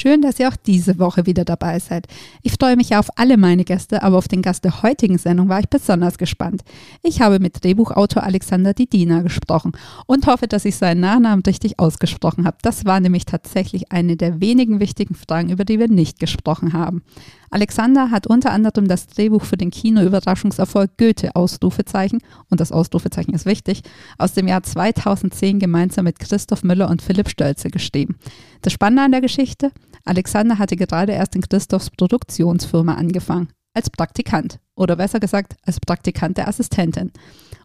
Schön, dass ihr auch diese Woche wieder dabei seid. Ich freue mich auf alle meine Gäste, aber auf den Gast der heutigen Sendung war ich besonders gespannt. Ich habe mit Drehbuchautor Alexander Didina gesprochen und hoffe, dass ich seinen Nachnamen richtig ausgesprochen habe. Das war nämlich tatsächlich eine der wenigen wichtigen Fragen, über die wir nicht gesprochen haben. Alexander hat unter anderem das Drehbuch für den Kino-Überraschungserfolg Goethe Ausrufezeichen, und das Ausrufezeichen ist wichtig, aus dem Jahr 2010 gemeinsam mit Christoph Müller und Philipp Stölze geschrieben. Das Spannende an der Geschichte, Alexander hatte gerade erst in Christophs Produktionsfirma angefangen, als Praktikant oder besser gesagt als Praktikant der Assistentin.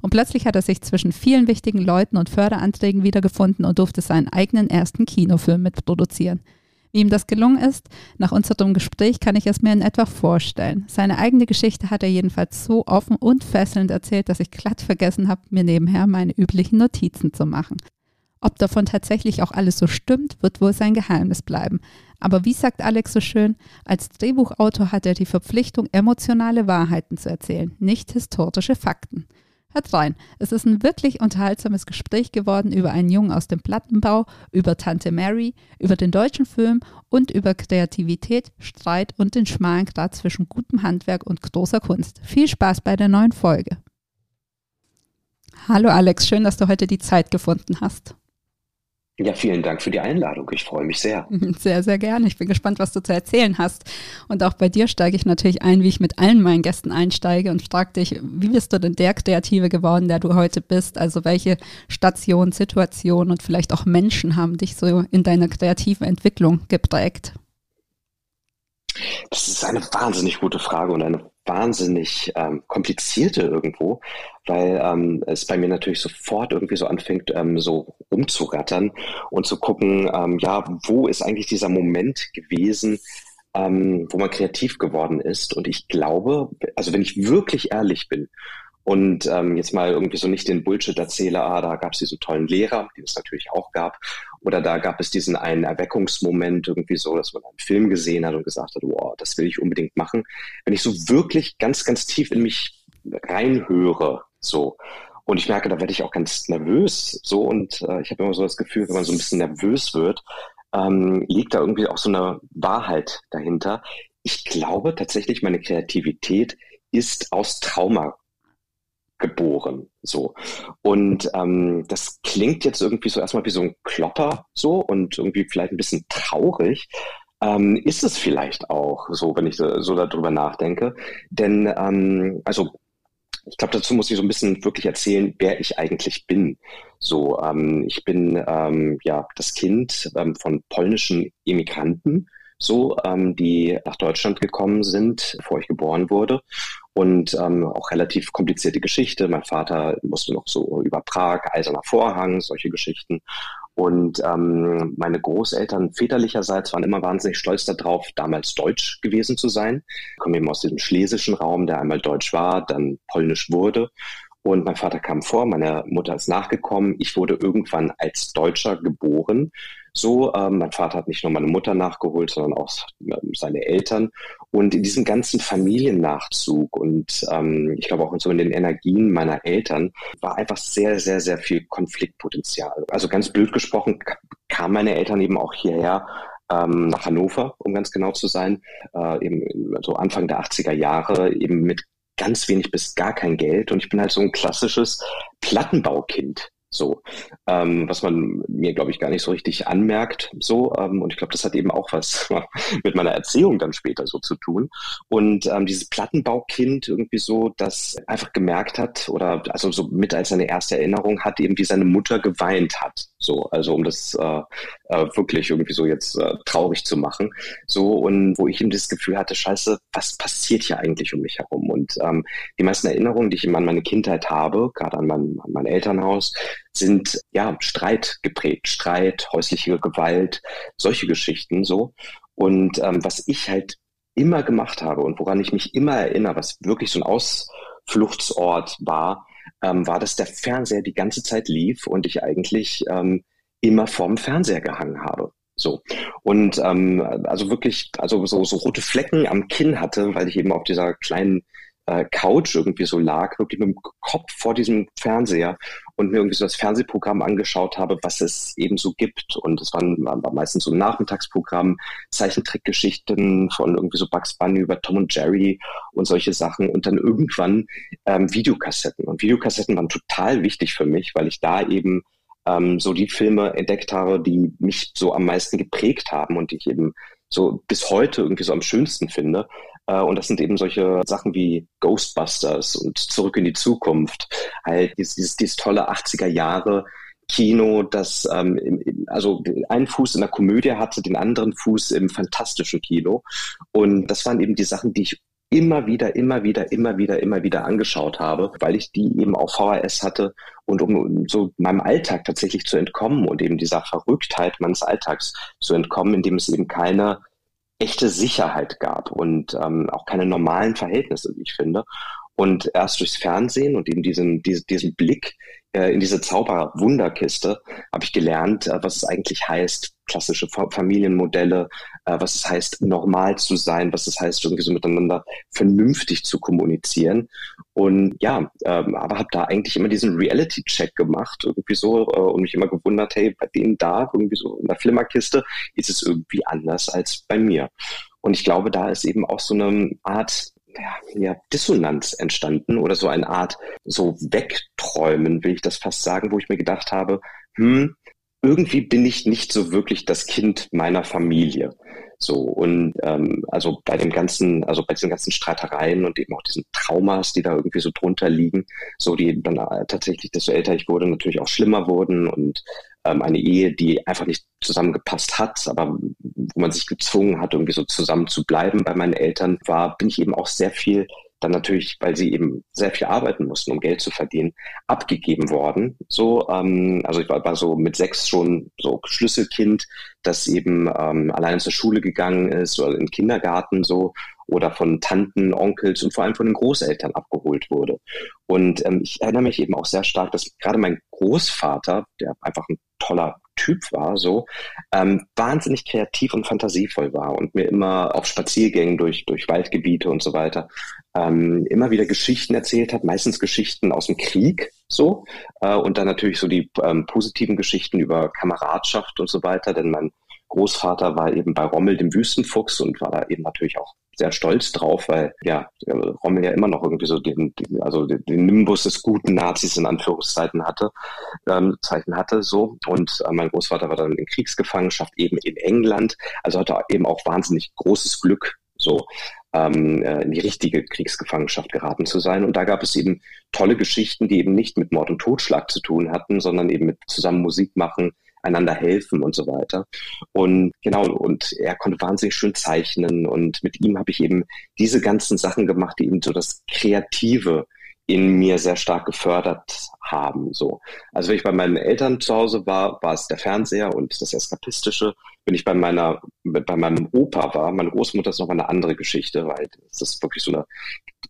Und plötzlich hat er sich zwischen vielen wichtigen Leuten und Förderanträgen wiedergefunden und durfte seinen eigenen ersten Kinofilm mitproduzieren. Wie ihm das gelungen ist, nach unserem Gespräch kann ich es mir in etwa vorstellen. Seine eigene Geschichte hat er jedenfalls so offen und fesselnd erzählt, dass ich glatt vergessen habe, mir nebenher meine üblichen Notizen zu machen. Ob davon tatsächlich auch alles so stimmt, wird wohl sein Geheimnis bleiben. Aber wie sagt Alex so schön, als Drehbuchautor hat er die Verpflichtung, emotionale Wahrheiten zu erzählen, nicht historische Fakten. Hört rein. Es ist ein wirklich unterhaltsames Gespräch geworden über einen Jungen aus dem Plattenbau, über Tante Mary, über den deutschen Film und über Kreativität, Streit und den schmalen Grad zwischen gutem Handwerk und großer Kunst. Viel Spaß bei der neuen Folge. Hallo Alex, schön, dass du heute die Zeit gefunden hast. Ja, vielen Dank für die Einladung. Ich freue mich sehr. Sehr, sehr gerne. Ich bin gespannt, was du zu erzählen hast. Und auch bei dir steige ich natürlich ein, wie ich mit allen meinen Gästen einsteige und frage dich, wie bist du denn der Kreative geworden, der du heute bist? Also welche Stationen, Situationen und vielleicht auch Menschen haben dich so in deiner kreativen Entwicklung geprägt? Das ist eine wahnsinnig gute Frage und eine wahnsinnig ähm, komplizierte irgendwo, weil ähm, es bei mir natürlich sofort irgendwie so anfängt, ähm, so umzurattern und zu gucken, ähm, ja, wo ist eigentlich dieser Moment gewesen, ähm, wo man kreativ geworden ist. Und ich glaube, also wenn ich wirklich ehrlich bin und ähm, jetzt mal irgendwie so nicht den Bullshit erzähle, ah, da gab es diesen tollen Lehrer, den es natürlich auch gab, oder da gab es diesen einen Erweckungsmoment irgendwie so, dass man einen Film gesehen hat und gesagt hat, wow, das will ich unbedingt machen. Wenn ich so wirklich ganz, ganz tief in mich reinhöre, so, und ich merke, da werde ich auch ganz nervös, so, und äh, ich habe immer so das Gefühl, wenn man so ein bisschen nervös wird, ähm, liegt da irgendwie auch so eine Wahrheit dahinter. Ich glaube tatsächlich, meine Kreativität ist aus Trauma geboren. So. Und ähm, das klingt jetzt irgendwie so erstmal wie so ein Klopper so und irgendwie vielleicht ein bisschen traurig. Ähm, ist es vielleicht auch so, wenn ich so, darüber nachdenke. Denn ähm, also ich glaube, dazu muss ich so ein bisschen wirklich erzählen, wer ich eigentlich bin. So, ähm, ich bin ähm, ja das Kind ähm, von polnischen Immigranten, so, ähm, die nach Deutschland gekommen sind, bevor ich geboren wurde und ähm, auch relativ komplizierte Geschichte. Mein Vater musste noch so über Prag, Eiserner Vorhang, solche Geschichten. Und ähm, meine Großeltern väterlicherseits waren immer wahnsinnig stolz darauf, damals deutsch gewesen zu sein. Ich komme eben aus diesem schlesischen Raum, der einmal deutsch war, dann polnisch wurde. Und mein Vater kam vor, meine Mutter ist nachgekommen. Ich wurde irgendwann als Deutscher geboren so. Ähm, mein Vater hat nicht nur meine Mutter nachgeholt, sondern auch ähm, seine Eltern. Und in diesem ganzen Familiennachzug und ähm, ich glaube auch so in den Energien meiner Eltern war einfach sehr, sehr, sehr viel Konfliktpotenzial. Also ganz blöd gesprochen kamen meine Eltern eben auch hierher ähm, nach Hannover, um ganz genau zu sein, äh, eben so Anfang der 80er Jahre, eben mit ganz wenig bis gar kein Geld. Und ich bin halt so ein klassisches Plattenbaukind. So, ähm, was man mir, glaube ich, gar nicht so richtig anmerkt. So, ähm, und ich glaube, das hat eben auch was mit meiner Erziehung dann später so zu tun. Und ähm, dieses Plattenbaukind irgendwie so, das einfach gemerkt hat oder also so mit als seine erste Erinnerung hat, eben wie seine Mutter geweint hat. So, also um das äh, äh, wirklich irgendwie so jetzt äh, traurig zu machen. So, und wo ich eben das Gefühl hatte, scheiße, was passiert hier eigentlich um mich herum? Und ähm, die meisten Erinnerungen, die ich eben an meine Kindheit habe, gerade an mein, an mein Elternhaus, sind ja Streit geprägt, Streit, häusliche Gewalt, solche Geschichten so. Und ähm, was ich halt immer gemacht habe und woran ich mich immer erinnere, was wirklich so ein Ausfluchtsort war, ähm, war, dass der Fernseher die ganze Zeit lief und ich eigentlich ähm, immer vorm Fernseher gehangen habe. So. Und ähm, also wirklich, also so, so rote Flecken am Kinn hatte, weil ich eben auf dieser kleinen äh, Couch irgendwie so lag, wirklich mit dem Kopf vor diesem Fernseher und mir irgendwie so das Fernsehprogramm angeschaut habe, was es eben so gibt. Und es waren, war meistens so Nachmittagsprogramm, Zeichentrickgeschichten von irgendwie so Bugs Bunny über Tom und Jerry und solche Sachen. Und dann irgendwann ähm, Videokassetten. Und Videokassetten waren total wichtig für mich, weil ich da eben ähm, so die Filme entdeckt habe, die mich so am meisten geprägt haben und die ich eben so bis heute irgendwie so am schönsten finde. Äh, und das sind eben solche Sachen wie Ghostbusters und Zurück in die Zukunft. Halt dieses, dieses, dieses tolle 80er Jahre Kino, das ähm, also einen Fuß in der Komödie hatte, den anderen Fuß im fantastischen Kino. Und das waren eben die Sachen, die ich immer wieder, immer wieder, immer wieder, immer wieder angeschaut habe, weil ich die eben auf VHS hatte und um so meinem Alltag tatsächlich zu entkommen und eben dieser Verrücktheit meines Alltags zu entkommen, indem es eben keine echte Sicherheit gab und ähm, auch keine normalen Verhältnisse, wie ich finde. Und erst durchs Fernsehen und eben diesen, diesen, diesen Blick in diese Zauberwunderkiste habe ich gelernt, äh, was es eigentlich heißt, klassische Familienmodelle, äh, was es heißt, normal zu sein, was es heißt, irgendwie so miteinander vernünftig zu kommunizieren. Und ja, ähm, aber habe da eigentlich immer diesen Reality-Check gemacht, irgendwie so, äh, und mich immer gewundert, hey, bei denen da, irgendwie so in der Flimmerkiste, ist es irgendwie anders als bei mir. Und ich glaube, da ist eben auch so eine Art ja, Dissonanz entstanden oder so eine Art so Wegträumen, will ich das fast sagen, wo ich mir gedacht habe, hm, irgendwie bin ich nicht so wirklich das Kind meiner Familie. So und ähm, also bei dem ganzen, also bei diesen ganzen Streitereien und eben auch diesen Traumas, die da irgendwie so drunter liegen, so die dann tatsächlich, desto älter ich wurde, natürlich auch schlimmer wurden und eine Ehe, die einfach nicht zusammengepasst hat, aber wo man sich gezwungen hat, irgendwie so zusammen zu bleiben bei meinen Eltern, war, bin ich eben auch sehr viel dann natürlich, weil sie eben sehr viel arbeiten mussten, um Geld zu verdienen, abgegeben worden. So, ähm, also ich war, war so mit sechs schon so Schlüsselkind, das eben ähm, allein zur Schule gegangen ist oder in den Kindergarten so oder von Tanten, Onkels und vor allem von den Großeltern abgeholt wurde. Und ähm, ich erinnere mich eben auch sehr stark, dass gerade mein Großvater, der einfach ein toller Typ war, so ähm, wahnsinnig kreativ und fantasievoll war und mir immer auf Spaziergängen durch durch Waldgebiete und so weiter ähm, immer wieder Geschichten erzählt hat, meistens Geschichten aus dem Krieg, so äh, und dann natürlich so die ähm, positiven Geschichten über Kameradschaft und so weiter, denn mein Großvater war eben bei Rommel dem Wüstenfuchs und war da eben natürlich auch sehr stolz drauf, weil ja Rommel ja immer noch irgendwie so den, den also den, Nimbus des guten Nazis in Anführungszeiten hatte, ähm, Zeichen hatte so und äh, mein Großvater war dann in Kriegsgefangenschaft eben in England, also hatte eben auch wahnsinnig großes Glück so ähm, äh, in die richtige Kriegsgefangenschaft geraten zu sein. Und da gab es eben tolle Geschichten, die eben nicht mit Mord und Totschlag zu tun hatten, sondern eben mit zusammen Musik machen, einander helfen und so weiter. Und genau, und er konnte wahnsinnig schön zeichnen und mit ihm habe ich eben diese ganzen Sachen gemacht, die eben so das Kreative in mir sehr stark gefördert haben. So. Also wenn ich bei meinen Eltern zu Hause war, war es der Fernseher und das Eskapistische. Wenn ich bei meiner, bei meinem Opa war, meine Großmutter ist noch eine andere Geschichte, weil das ist wirklich so eine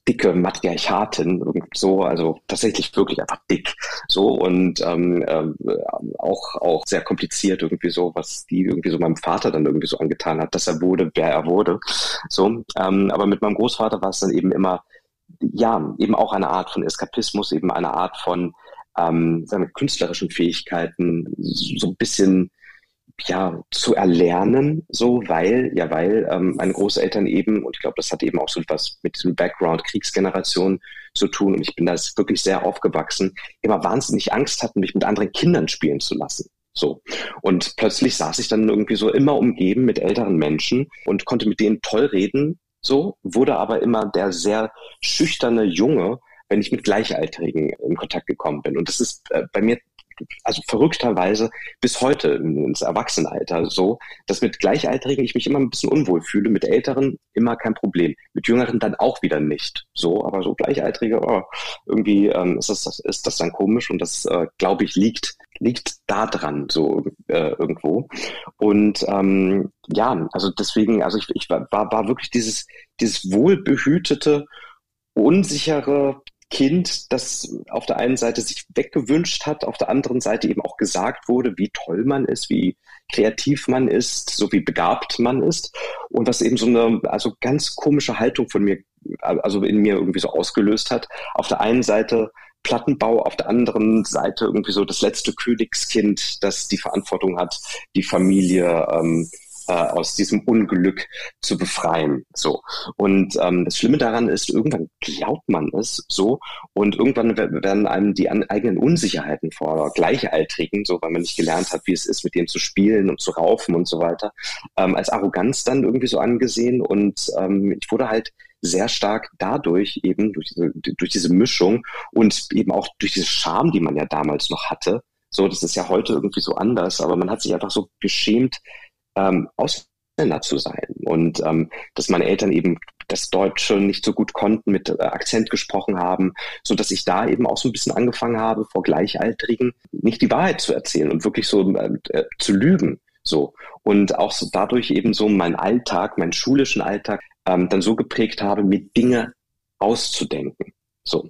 dicke Matriarchatin, so, also tatsächlich wirklich einfach dick, so und ähm, äh, auch auch sehr kompliziert irgendwie so, was die irgendwie so meinem Vater dann irgendwie so angetan hat, dass er wurde, wer er wurde, so. Ähm, aber mit meinem Großvater war es dann eben immer ja, eben auch eine Art von Eskapismus, eben eine Art von ähm, seine künstlerischen Fähigkeiten so ein bisschen ja zu erlernen, so weil ja weil ähm, meine Großeltern eben und ich glaube, das hat eben auch so etwas mit diesem Background Kriegsgeneration zu tun und ich bin da wirklich sehr aufgewachsen, immer wahnsinnig Angst hatten, mich mit anderen Kindern spielen zu lassen. So. Und plötzlich saß ich dann irgendwie so immer umgeben mit älteren Menschen und konnte mit denen toll reden, so, wurde aber immer der sehr schüchterne Junge, wenn ich mit Gleichaltrigen in Kontakt gekommen bin. Und das ist äh, bei mir also verrückterweise bis heute ins Erwachsenenalter so, dass mit Gleichaltrigen ich mich immer ein bisschen unwohl fühle, mit Älteren immer kein Problem, mit Jüngeren dann auch wieder nicht. So, aber so Gleichaltrige, oh, irgendwie ähm, ist, das, ist das dann komisch und das, äh, glaube ich, liegt liegt da dran, so äh, irgendwo. Und ähm, ja, also deswegen, also ich, ich war, war wirklich dieses, dieses wohlbehütete, unsichere Kind, das auf der einen Seite sich weggewünscht hat, auf der anderen Seite eben auch gesagt wurde, wie toll man ist, wie kreativ man ist, so wie begabt man ist und was eben so eine also ganz komische Haltung von mir, also in mir irgendwie so ausgelöst hat. Auf der einen Seite Plattenbau, auf der anderen Seite irgendwie so das letzte Königskind, das die Verantwortung hat, die Familie ähm, äh, aus diesem Unglück zu befreien. So. Und ähm, das Schlimme daran ist, irgendwann glaubt man es so und irgendwann werden einem die eigenen Unsicherheiten vor Gleichaltrigen, so weil man nicht gelernt hat, wie es ist, mit denen zu spielen und zu raufen und so weiter, ähm, als Arroganz dann irgendwie so angesehen. Und ähm, ich wurde halt sehr stark dadurch eben durch diese, durch diese Mischung und eben auch durch diese Scham, die man ja damals noch hatte. So, das ist ja heute irgendwie so anders, aber man hat sich einfach so geschämt, ähm, Ausländer zu sein. Und ähm, dass meine Eltern eben das Deutsche nicht so gut konnten, mit äh, Akzent gesprochen haben, so dass ich da eben auch so ein bisschen angefangen habe, vor Gleichaltrigen nicht die Wahrheit zu erzählen und wirklich so äh, äh, zu lügen. So. Und auch so dadurch eben so meinen Alltag, meinen schulischen Alltag ähm, dann so geprägt habe, mir Dinge auszudenken. So,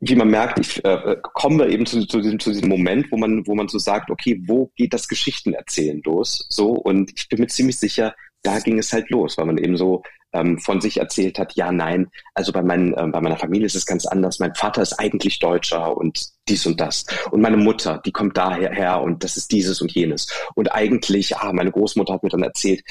wie man merkt, ich äh, komme eben zu, zu, diesem, zu diesem Moment, wo man, wo man so sagt, okay, wo geht das Geschichtenerzählen los? So, und ich bin mir ziemlich sicher, da ging es halt los, weil man eben so ähm, von sich erzählt hat, ja, nein, also bei, mein, äh, bei meiner Familie ist es ganz anders. Mein Vater ist eigentlich Deutscher und dies und das. Und meine Mutter, die kommt daher her und das ist dieses und jenes. Und eigentlich, ah, meine Großmutter hat mir dann erzählt,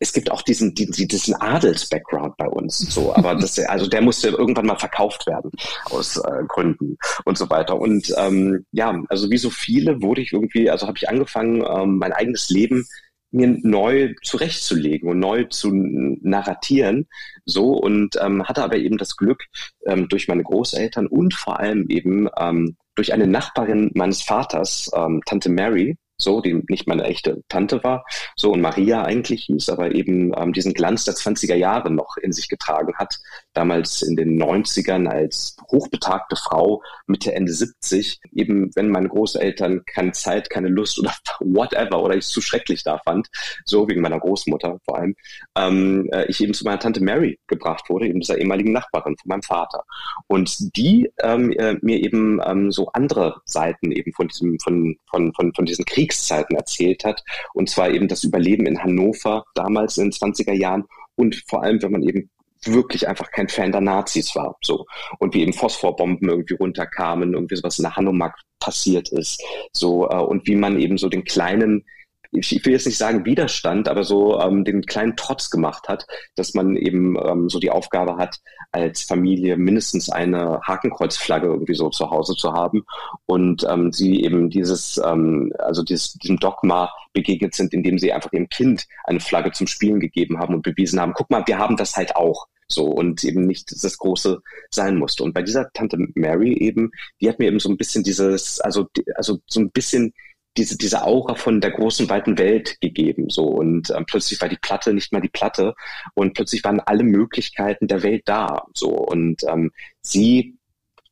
es gibt auch diesen, diesen, diesen Adels-Background bei uns, so, aber das, also der musste irgendwann mal verkauft werden aus äh, Gründen und so weiter. Und ähm, ja, also wie so viele wurde ich irgendwie, also habe ich angefangen, ähm, mein eigenes Leben mir neu zurechtzulegen und neu zu narratieren, so und ähm, hatte aber eben das Glück ähm, durch meine Großeltern und vor allem eben ähm, durch eine Nachbarin meines Vaters, ähm, Tante Mary, so, die nicht meine echte Tante war, so und Maria eigentlich hieß, aber eben ähm, diesen Glanz der 20er Jahre noch in sich getragen hat, damals in den 90ern als hochbetagte Frau Mitte, Ende 70, eben wenn meine Großeltern keine Zeit, keine Lust oder whatever oder ich es zu schrecklich da fand, so wegen meiner Großmutter vor allem, ähm, äh, ich eben zu meiner Tante Mary gebracht wurde, eben dieser ehemaligen Nachbarin von meinem Vater. Und die ähm, äh, mir eben ähm, so andere Seiten eben von diesem, von, von, von, von diesen Kriegszeiten erzählt hat. Und zwar eben das Überleben in Hannover damals in den 20er Jahren und vor allem, wenn man eben wirklich einfach kein Fan der Nazis war. So. Und wie eben Phosphorbomben irgendwie runterkamen, irgendwie sowas in der Hanomag passiert ist. So, äh, und wie man eben so den kleinen ich will jetzt nicht sagen Widerstand, aber so ähm, den kleinen Trotz gemacht hat, dass man eben ähm, so die Aufgabe hat, als Familie mindestens eine Hakenkreuzflagge irgendwie so zu Hause zu haben und ähm, sie eben dieses, ähm, also dieses, diesem Dogma begegnet sind, indem sie einfach ihrem Kind eine Flagge zum Spielen gegeben haben und bewiesen haben, guck mal, wir haben das halt auch. So und eben nicht das Große sein musste. Und bei dieser Tante Mary eben, die hat mir eben so ein bisschen dieses, also, also so ein bisschen diese, diese Aura von der großen, weiten Welt gegeben. So. Und ähm, plötzlich war die Platte nicht mehr die Platte und plötzlich waren alle Möglichkeiten der Welt da. So. Und ähm, sie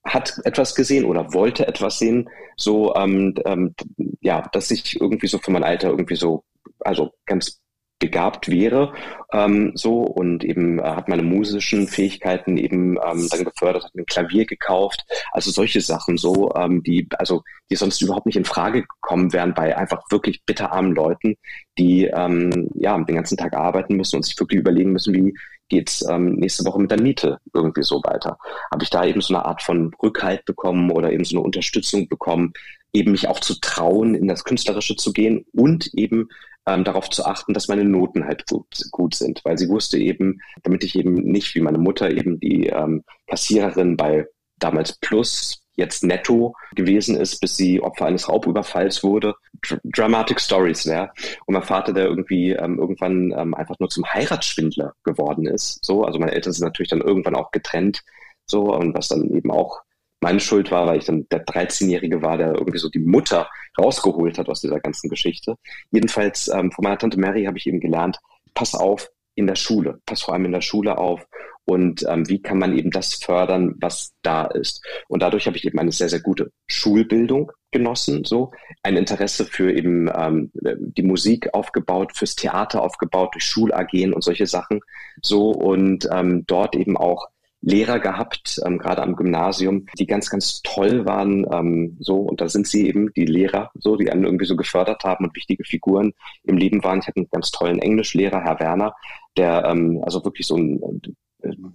hat etwas gesehen oder wollte etwas sehen, so ähm, ähm, ja, dass ich irgendwie so für mein Alter irgendwie so, also ganz begabt wäre, ähm, so und eben äh, hat meine musischen Fähigkeiten eben ähm, dann gefördert, hat mir ein Klavier gekauft, also solche Sachen so, ähm, die also die sonst überhaupt nicht in Frage gekommen wären bei einfach wirklich bitterarmen Leuten, die ähm, ja den ganzen Tag arbeiten müssen und sich wirklich überlegen müssen, wie geht's ähm, nächste Woche mit der Miete irgendwie so weiter. Habe ich da eben so eine Art von Rückhalt bekommen oder eben so eine Unterstützung bekommen, eben mich auch zu trauen, in das Künstlerische zu gehen und eben ähm, darauf zu achten, dass meine Noten halt gut, gut, sind, weil sie wusste eben, damit ich eben nicht wie meine Mutter eben die ähm, Kassiererin bei damals Plus jetzt netto gewesen ist, bis sie Opfer eines Raubüberfalls wurde. Dr Dramatic Stories, ja. Und mein Vater, der irgendwie ähm, irgendwann ähm, einfach nur zum Heiratsschwindler geworden ist. So, also meine Eltern sind natürlich dann irgendwann auch getrennt. So, und was dann eben auch meine Schuld war, weil ich dann der 13-Jährige war, der irgendwie so die Mutter rausgeholt hat aus dieser ganzen Geschichte. Jedenfalls ähm, von meiner Tante Mary habe ich eben gelernt, pass auf in der Schule, pass vor allem in der Schule auf und ähm, wie kann man eben das fördern, was da ist. Und dadurch habe ich eben eine sehr, sehr gute Schulbildung genossen, so ein Interesse für eben ähm, die Musik aufgebaut, fürs Theater aufgebaut, durch Schul-AGen und solche Sachen, so und ähm, dort eben auch Lehrer gehabt, ähm, gerade am Gymnasium, die ganz, ganz toll waren, ähm, so und da sind sie eben die Lehrer, so die einen irgendwie so gefördert haben und wichtige Figuren im Leben waren. Ich hatte einen ganz tollen Englischlehrer, Herr Werner, der ähm, also wirklich so ein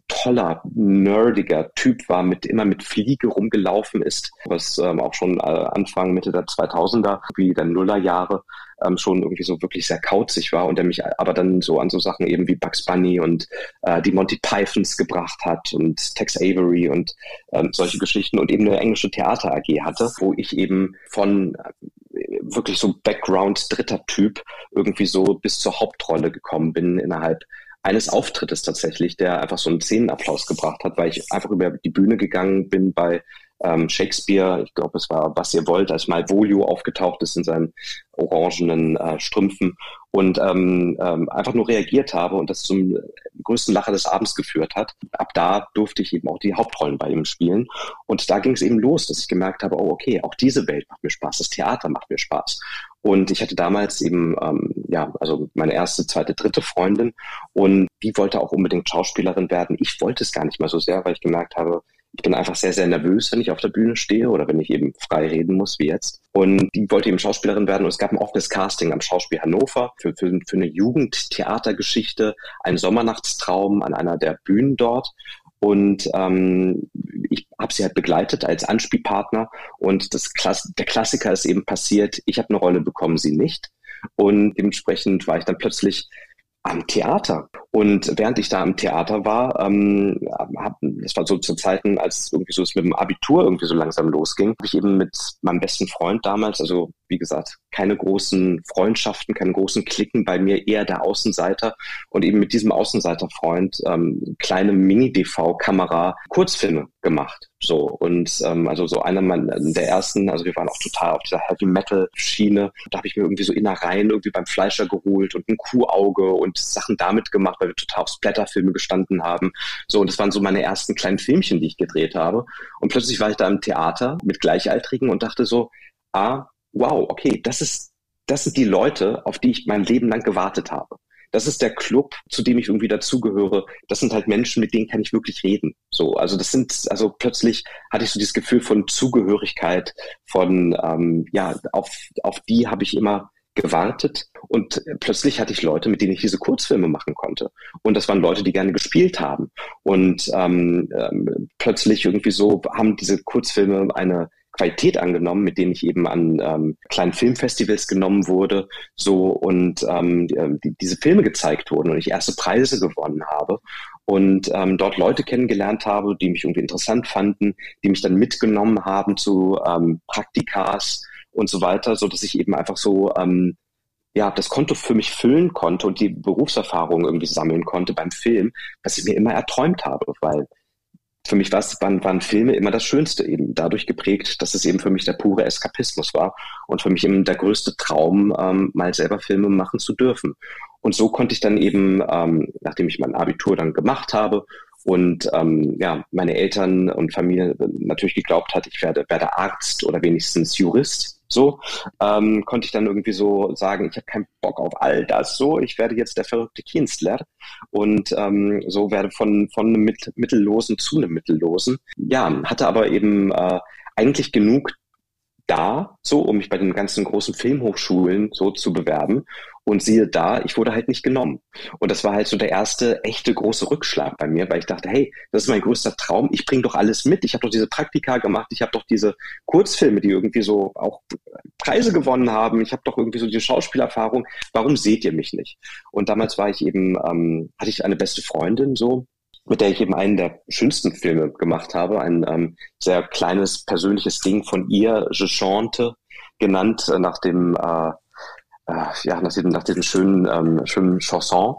toller, nerdiger Typ war, mit immer mit Fliege rumgelaufen ist, was ähm, auch schon äh, Anfang, Mitte der 2000er, wie der Nullerjahre ähm, schon irgendwie so wirklich sehr kauzig war und der mich aber dann so an so Sachen eben wie Bugs Bunny und äh, die Monty Pythons gebracht hat und Tex Avery und ähm, solche Geschichten und eben eine englische Theater AG hatte, wo ich eben von äh, wirklich so Background dritter Typ irgendwie so bis zur Hauptrolle gekommen bin innerhalb eines Auftrittes tatsächlich, der einfach so einen Szenenapplaus gebracht hat, weil ich einfach über die Bühne gegangen bin bei ähm, Shakespeare, ich glaube, es war Was ihr wollt, als Malvolio aufgetaucht ist in seinen orangenen äh, Strümpfen und ähm, ähm, einfach nur reagiert habe und das zum größten Lacher des Abends geführt hat. Ab da durfte ich eben auch die Hauptrollen bei ihm spielen. Und da ging es eben los, dass ich gemerkt habe, oh okay, auch diese Welt macht mir Spaß, das Theater macht mir Spaß. Und ich hatte damals eben, ähm, ja, also meine erste, zweite, dritte Freundin und die wollte auch unbedingt Schauspielerin werden. Ich wollte es gar nicht mal so sehr, weil ich gemerkt habe, ich bin einfach sehr, sehr nervös, wenn ich auf der Bühne stehe oder wenn ich eben frei reden muss, wie jetzt. Und die wollte eben Schauspielerin werden und es gab ein offenes Casting am Schauspiel Hannover für, für, für eine Jugendtheatergeschichte, ein Sommernachtstraum an einer der Bühnen dort. Und ähm, ich habe sie halt begleitet als Anspielpartner. Und das Klass der Klassiker ist eben passiert, ich habe eine Rolle bekommen, sie nicht. Und dementsprechend war ich dann plötzlich am Theater. Und während ich da am Theater war, ähm, hab, das war so zu Zeiten, als irgendwie so es mit dem Abitur irgendwie so langsam losging, habe ich eben mit meinem besten Freund damals, also wie gesagt, keine großen Freundschaften, keine großen Klicken bei mir, eher der Außenseiter und eben mit diesem Außenseiterfreund ähm, kleine Mini-DV-Kamera Kurzfilme gemacht. So und ähm, also so einer meiner der ersten, also wir waren auch total auf dieser Heavy Metal Schiene. Da habe ich mir irgendwie so Innereien irgendwie beim Fleischer geholt und ein Kuhauge und Sachen damit gemacht, weil wir total auf Splatterfilme gestanden haben. So und das waren so meine ersten kleinen Filmchen, die ich gedreht habe. Und plötzlich war ich da im Theater mit Gleichaltrigen und dachte so, ah, wow, okay, das ist das sind die Leute, auf die ich mein Leben lang gewartet habe das ist der Club, zu dem ich irgendwie dazugehöre. Das sind halt Menschen, mit denen kann ich wirklich reden. So, also das sind, also plötzlich hatte ich so dieses Gefühl von Zugehörigkeit, von ähm, ja, auf, auf die habe ich immer gewartet und plötzlich hatte ich Leute, mit denen ich diese Kurzfilme machen konnte. Und das waren Leute, die gerne gespielt haben. Und ähm, ähm, plötzlich irgendwie so haben diese Kurzfilme eine Qualität angenommen, mit denen ich eben an ähm, kleinen Filmfestivals genommen wurde, so und ähm, die, diese Filme gezeigt wurden und ich erste Preise gewonnen habe und ähm, dort Leute kennengelernt habe, die mich irgendwie interessant fanden, die mich dann mitgenommen haben zu ähm, Praktikas und so weiter, so dass ich eben einfach so ähm, ja, das Konto für mich füllen konnte und die Berufserfahrung irgendwie sammeln konnte beim Film, was ich mir immer erträumt habe, weil für mich waren, waren Filme immer das Schönste, eben dadurch geprägt, dass es eben für mich der pure Eskapismus war und für mich eben der größte Traum, ähm, mal selber Filme machen zu dürfen. Und so konnte ich dann eben, ähm, nachdem ich mein Abitur dann gemacht habe und ähm, ja, meine Eltern und Familie natürlich geglaubt hat, ich werde, werde Arzt oder wenigstens Jurist, so ähm, konnte ich dann irgendwie so sagen, ich habe keinen Bock auf all das. So, ich werde jetzt der verrückte Künstler und ähm, so werde von von einem Mittellosen zu einem Mittellosen. Ja, hatte aber eben äh, eigentlich genug da, so um mich bei den ganzen großen Filmhochschulen so zu bewerben. Und siehe da, ich wurde halt nicht genommen. Und das war halt so der erste echte große Rückschlag bei mir, weil ich dachte, hey, das ist mein größter Traum. Ich bringe doch alles mit. Ich habe doch diese Praktika gemacht. Ich habe doch diese Kurzfilme, die irgendwie so auch Preise gewonnen haben. Ich habe doch irgendwie so diese Schauspielerfahrung. Warum seht ihr mich nicht? Und damals war ich eben, ähm, hatte ich eine beste Freundin so, mit der ich eben einen der schönsten Filme gemacht habe. Ein ähm, sehr kleines persönliches Ding von ihr, Je chante, genannt äh, nach dem äh, äh, ja, nach diesem, nach diesem schönen, ähm, schönen Chanson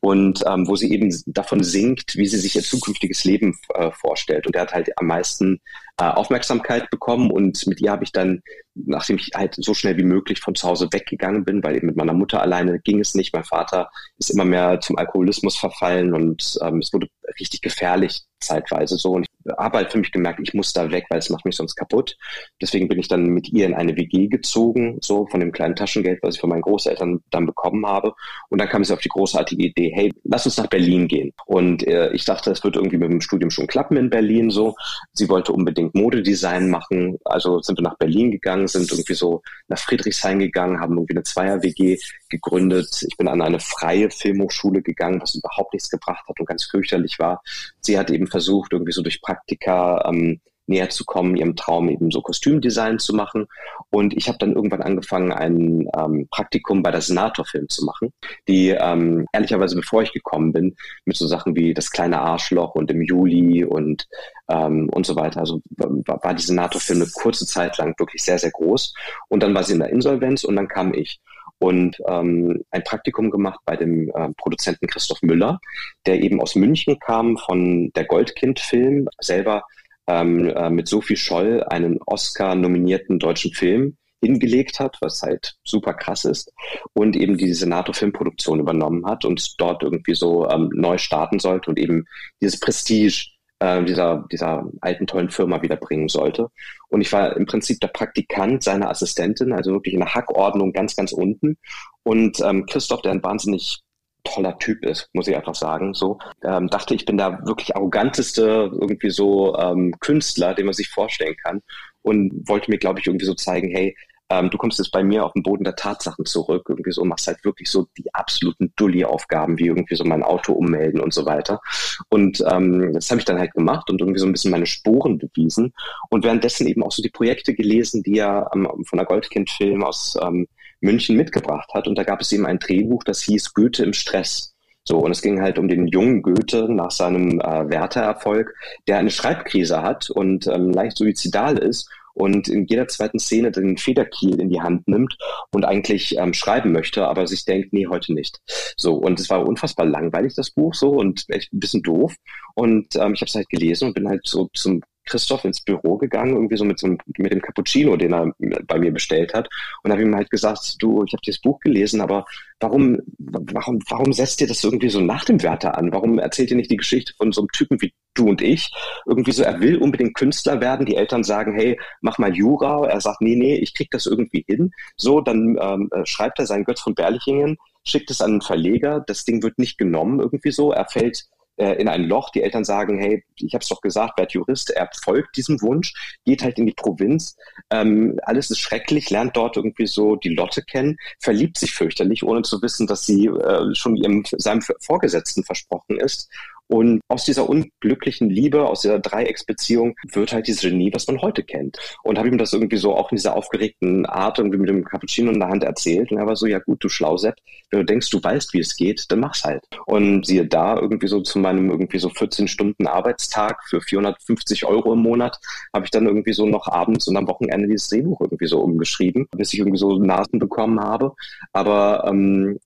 und ähm, wo sie eben davon singt, wie sie sich ihr zukünftiges Leben äh, vorstellt. Und der hat halt am meisten Aufmerksamkeit bekommen und mit ihr habe ich dann, nachdem ich halt so schnell wie möglich von zu Hause weggegangen bin, weil eben mit meiner Mutter alleine ging es nicht. Mein Vater ist immer mehr zum Alkoholismus verfallen und ähm, es wurde richtig gefährlich zeitweise so. Und ich habe halt für mich gemerkt, ich muss da weg, weil es macht mich sonst kaputt. Deswegen bin ich dann mit ihr in eine WG gezogen, so von dem kleinen Taschengeld, was ich von meinen Großeltern dann bekommen habe. Und dann kam es auf die großartige Idee, hey, lass uns nach Berlin gehen. Und äh, ich dachte, es wird irgendwie mit dem Studium schon klappen in Berlin so. Sie wollte unbedingt unbedingt Modedesign machen. Also sind wir nach Berlin gegangen, sind irgendwie so nach Friedrichshain gegangen, haben irgendwie eine Zweier-WG gegründet. Ich bin an eine freie Filmhochschule gegangen, was überhaupt nichts gebracht hat und ganz fürchterlich war. Sie hat eben versucht, irgendwie so durch Praktika ähm, näher zu kommen, ihrem Traum eben so Kostümdesign zu machen. Und ich habe dann irgendwann angefangen, ein ähm, Praktikum bei der Senator-Film zu machen, die ähm, ehrlicherweise, bevor ich gekommen bin, mit so Sachen wie Das kleine Arschloch und im Juli und, ähm, und so weiter. Also war, die Senator-Film eine kurze Zeit lang wirklich sehr, sehr groß. Und dann war sie in der Insolvenz und dann kam ich und ähm, ein Praktikum gemacht bei dem äh, Produzenten Christoph Müller, der eben aus München kam von der Goldkind-Film, selber ähm, äh, mit Sophie Scholl einen Oscar-nominierten deutschen Film hingelegt hat, was halt super krass ist, und eben die Senator-Filmproduktion übernommen hat und dort irgendwie so ähm, neu starten sollte und eben dieses Prestige äh, dieser, dieser alten tollen Firma wiederbringen sollte. Und ich war im Prinzip der Praktikant seiner Assistentin, also wirklich in der Hackordnung ganz, ganz unten. Und ähm, Christoph, der ein wahnsinnig toller Typ ist, muss ich einfach sagen. So ähm, dachte ich bin da wirklich arroganteste irgendwie so ähm, Künstler, den man sich vorstellen kann und wollte mir glaube ich irgendwie so zeigen, hey, ähm, du kommst jetzt bei mir auf den Boden der Tatsachen zurück, irgendwie so, machst halt wirklich so die absoluten Dulli-Aufgaben, wie irgendwie so mein Auto ummelden und so weiter. Und ähm, das habe ich dann halt gemacht und irgendwie so ein bisschen meine Spuren bewiesen und währenddessen eben auch so die Projekte gelesen, die er ähm, von der Goldkind-Film aus ähm, München mitgebracht hat. Und da gab es eben ein Drehbuch, das hieß Goethe im Stress. So, und es ging halt um den jungen Goethe nach seinem äh, Werther-Erfolg, der eine Schreibkrise hat und ähm, leicht suizidal ist und in jeder zweiten Szene den Federkiel in die Hand nimmt und eigentlich ähm, schreiben möchte, aber sich denkt, nee, heute nicht. So, und es war unfassbar langweilig, das Buch, so, und echt ein bisschen doof. Und ähm, ich habe es halt gelesen und bin halt so zum Christoph ins Büro gegangen, irgendwie so mit, so mit dem Cappuccino, den er bei mir bestellt hat. Und habe ihm halt gesagt, du, ich habe dieses Buch gelesen, aber warum, warum, warum setzt ihr das irgendwie so nach dem Werther an? Warum erzählt ihr nicht die Geschichte von so einem Typen wie du und ich? Irgendwie so, er will unbedingt Künstler werden. Die Eltern sagen, hey, mach mal Jura. Er sagt, nee, nee, ich krieg das irgendwie hin. So, dann ähm, äh, schreibt er seinen Götz von Berlichingen, schickt es an einen Verleger. Das Ding wird nicht genommen irgendwie so. Er fällt in ein Loch. Die Eltern sagen, hey, ich habe es doch gesagt, werd Jurist, er folgt diesem Wunsch, geht halt in die Provinz. Ähm, alles ist schrecklich, lernt dort irgendwie so die Lotte kennen, verliebt sich fürchterlich, ohne zu wissen, dass sie äh, schon ihrem, seinem Vorgesetzten versprochen ist und aus dieser unglücklichen Liebe, aus dieser Dreiecksbeziehung wird halt dieses Genie, was man heute kennt. Und habe ihm das irgendwie so auch in dieser aufgeregten Art irgendwie mit dem Cappuccino in der Hand erzählt. Und er war so, ja gut, du Schlausepp, wenn du denkst, du weißt, wie es geht, dann mach's halt. Und siehe da, irgendwie so zu meinem irgendwie so 14 Stunden Arbeitstag für 450 Euro im Monat, habe ich dann irgendwie so noch abends und am Wochenende dieses Drehbuch irgendwie so umgeschrieben, bis ich irgendwie so Nasen bekommen habe. Aber ähm,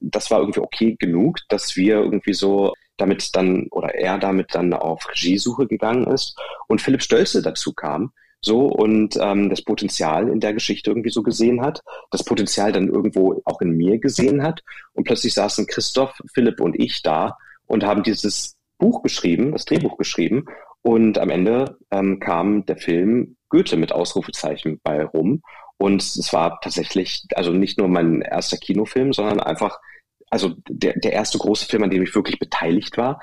das war irgendwie okay genug, dass wir irgendwie so damit dann oder er damit dann auf Regiesuche gegangen ist und Philipp Stölze dazu kam so und ähm, das Potenzial in der Geschichte irgendwie so gesehen hat, das Potenzial dann irgendwo auch in mir gesehen hat. Und plötzlich saßen Christoph, Philipp und ich da und haben dieses Buch geschrieben, das Drehbuch geschrieben. Und am Ende ähm, kam der Film Goethe mit Ausrufezeichen bei rum. Und es war tatsächlich also nicht nur mein erster Kinofilm, sondern einfach also der, der erste große Film, an dem ich wirklich beteiligt war,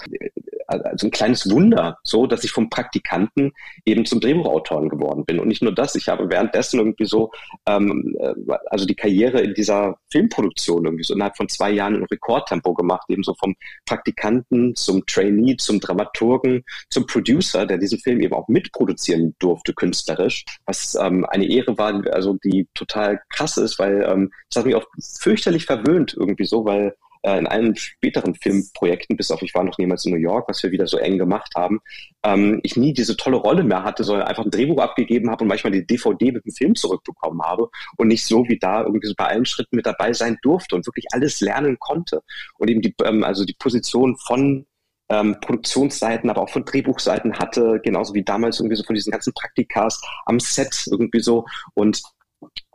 also ein kleines Wunder, so, dass ich vom Praktikanten eben zum Drehbuchautoren geworden bin. Und nicht nur das, ich habe währenddessen irgendwie so, ähm, äh, also die Karriere in dieser Filmproduktion irgendwie so innerhalb von zwei Jahren in Rekordtempo gemacht, eben so vom Praktikanten zum Trainee, zum Dramaturgen, zum Producer, der diesen Film eben auch mitproduzieren durfte, künstlerisch, was ähm, eine Ehre war, also die total krass ist, weil ähm, das hat mich auch fürchterlich verwöhnt irgendwie so, weil äh, in allen späteren Filmprojekten, bis auf ich war noch niemals in New York, was wir wieder so eng gemacht haben, ähm, ich nie diese tolle Rolle mehr hatte, sondern einfach ein Drehbuch abgegeben habe und manchmal die DVD mit dem Film zurückbekommen habe und nicht so wie da irgendwie so bei allen Schritten mit dabei sein durfte und wirklich alles lernen konnte. Und eben die, ähm, also die Position von ähm, Produktionsseiten, aber auch von Drehbuchseiten hatte, genauso wie damals irgendwie so von diesen ganzen Praktikas am Set irgendwie so. Und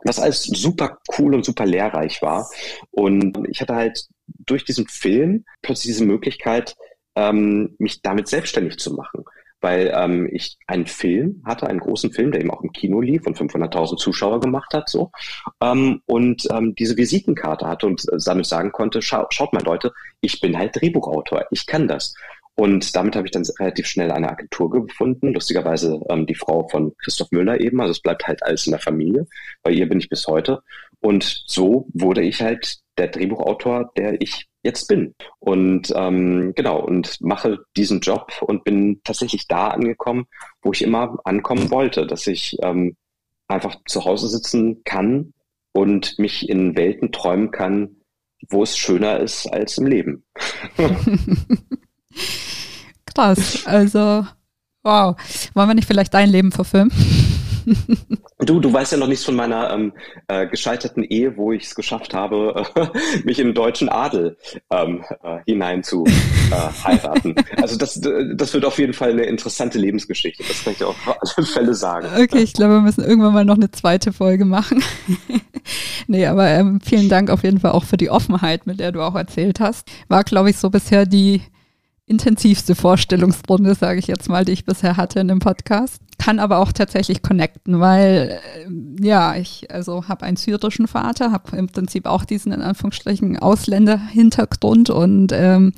was alles super cool und super lehrreich war. Und ich hatte halt durch diesen Film plötzlich diese Möglichkeit, ähm, mich damit selbstständig zu machen. Weil ähm, ich einen Film hatte, einen großen Film, der eben auch im Kino lief und 500.000 Zuschauer gemacht hat, so. Ähm, und ähm, diese Visitenkarte hatte und äh, damit sagen konnte, schau, schaut mal Leute, ich bin halt Drehbuchautor, ich kann das. Und damit habe ich dann relativ schnell eine Agentur gefunden. Lustigerweise ähm, die Frau von Christoph Müller eben. Also es bleibt halt alles in der Familie. Bei ihr bin ich bis heute. Und so wurde ich halt der Drehbuchautor, der ich jetzt bin. Und ähm, genau, und mache diesen Job und bin tatsächlich da angekommen, wo ich immer ankommen wollte, dass ich ähm, einfach zu Hause sitzen kann und mich in Welten träumen kann, wo es schöner ist als im Leben. Krass. Also, wow. Wollen wir nicht vielleicht dein Leben verfilmen? Du, du weißt ja noch nichts von meiner ähm, äh, gescheiterten Ehe, wo ich es geschafft habe, äh, mich in den deutschen Adel ähm, äh, hinein zu äh, heiraten. Also das, das wird auf jeden Fall eine interessante Lebensgeschichte. Das kann ich dir auf alle Fälle sagen. Okay, ich glaube, wir müssen irgendwann mal noch eine zweite Folge machen. nee, aber ähm, vielen Dank auf jeden Fall auch für die Offenheit, mit der du auch erzählt hast. War, glaube ich, so bisher die intensivste Vorstellungsrunde, sage ich jetzt mal, die ich bisher hatte in dem Podcast kann aber auch tatsächlich connecten, weil äh, ja, ich also habe einen syrischen Vater, habe im Prinzip auch diesen in Anführungsstrichen Ausländerhintergrund und ähm,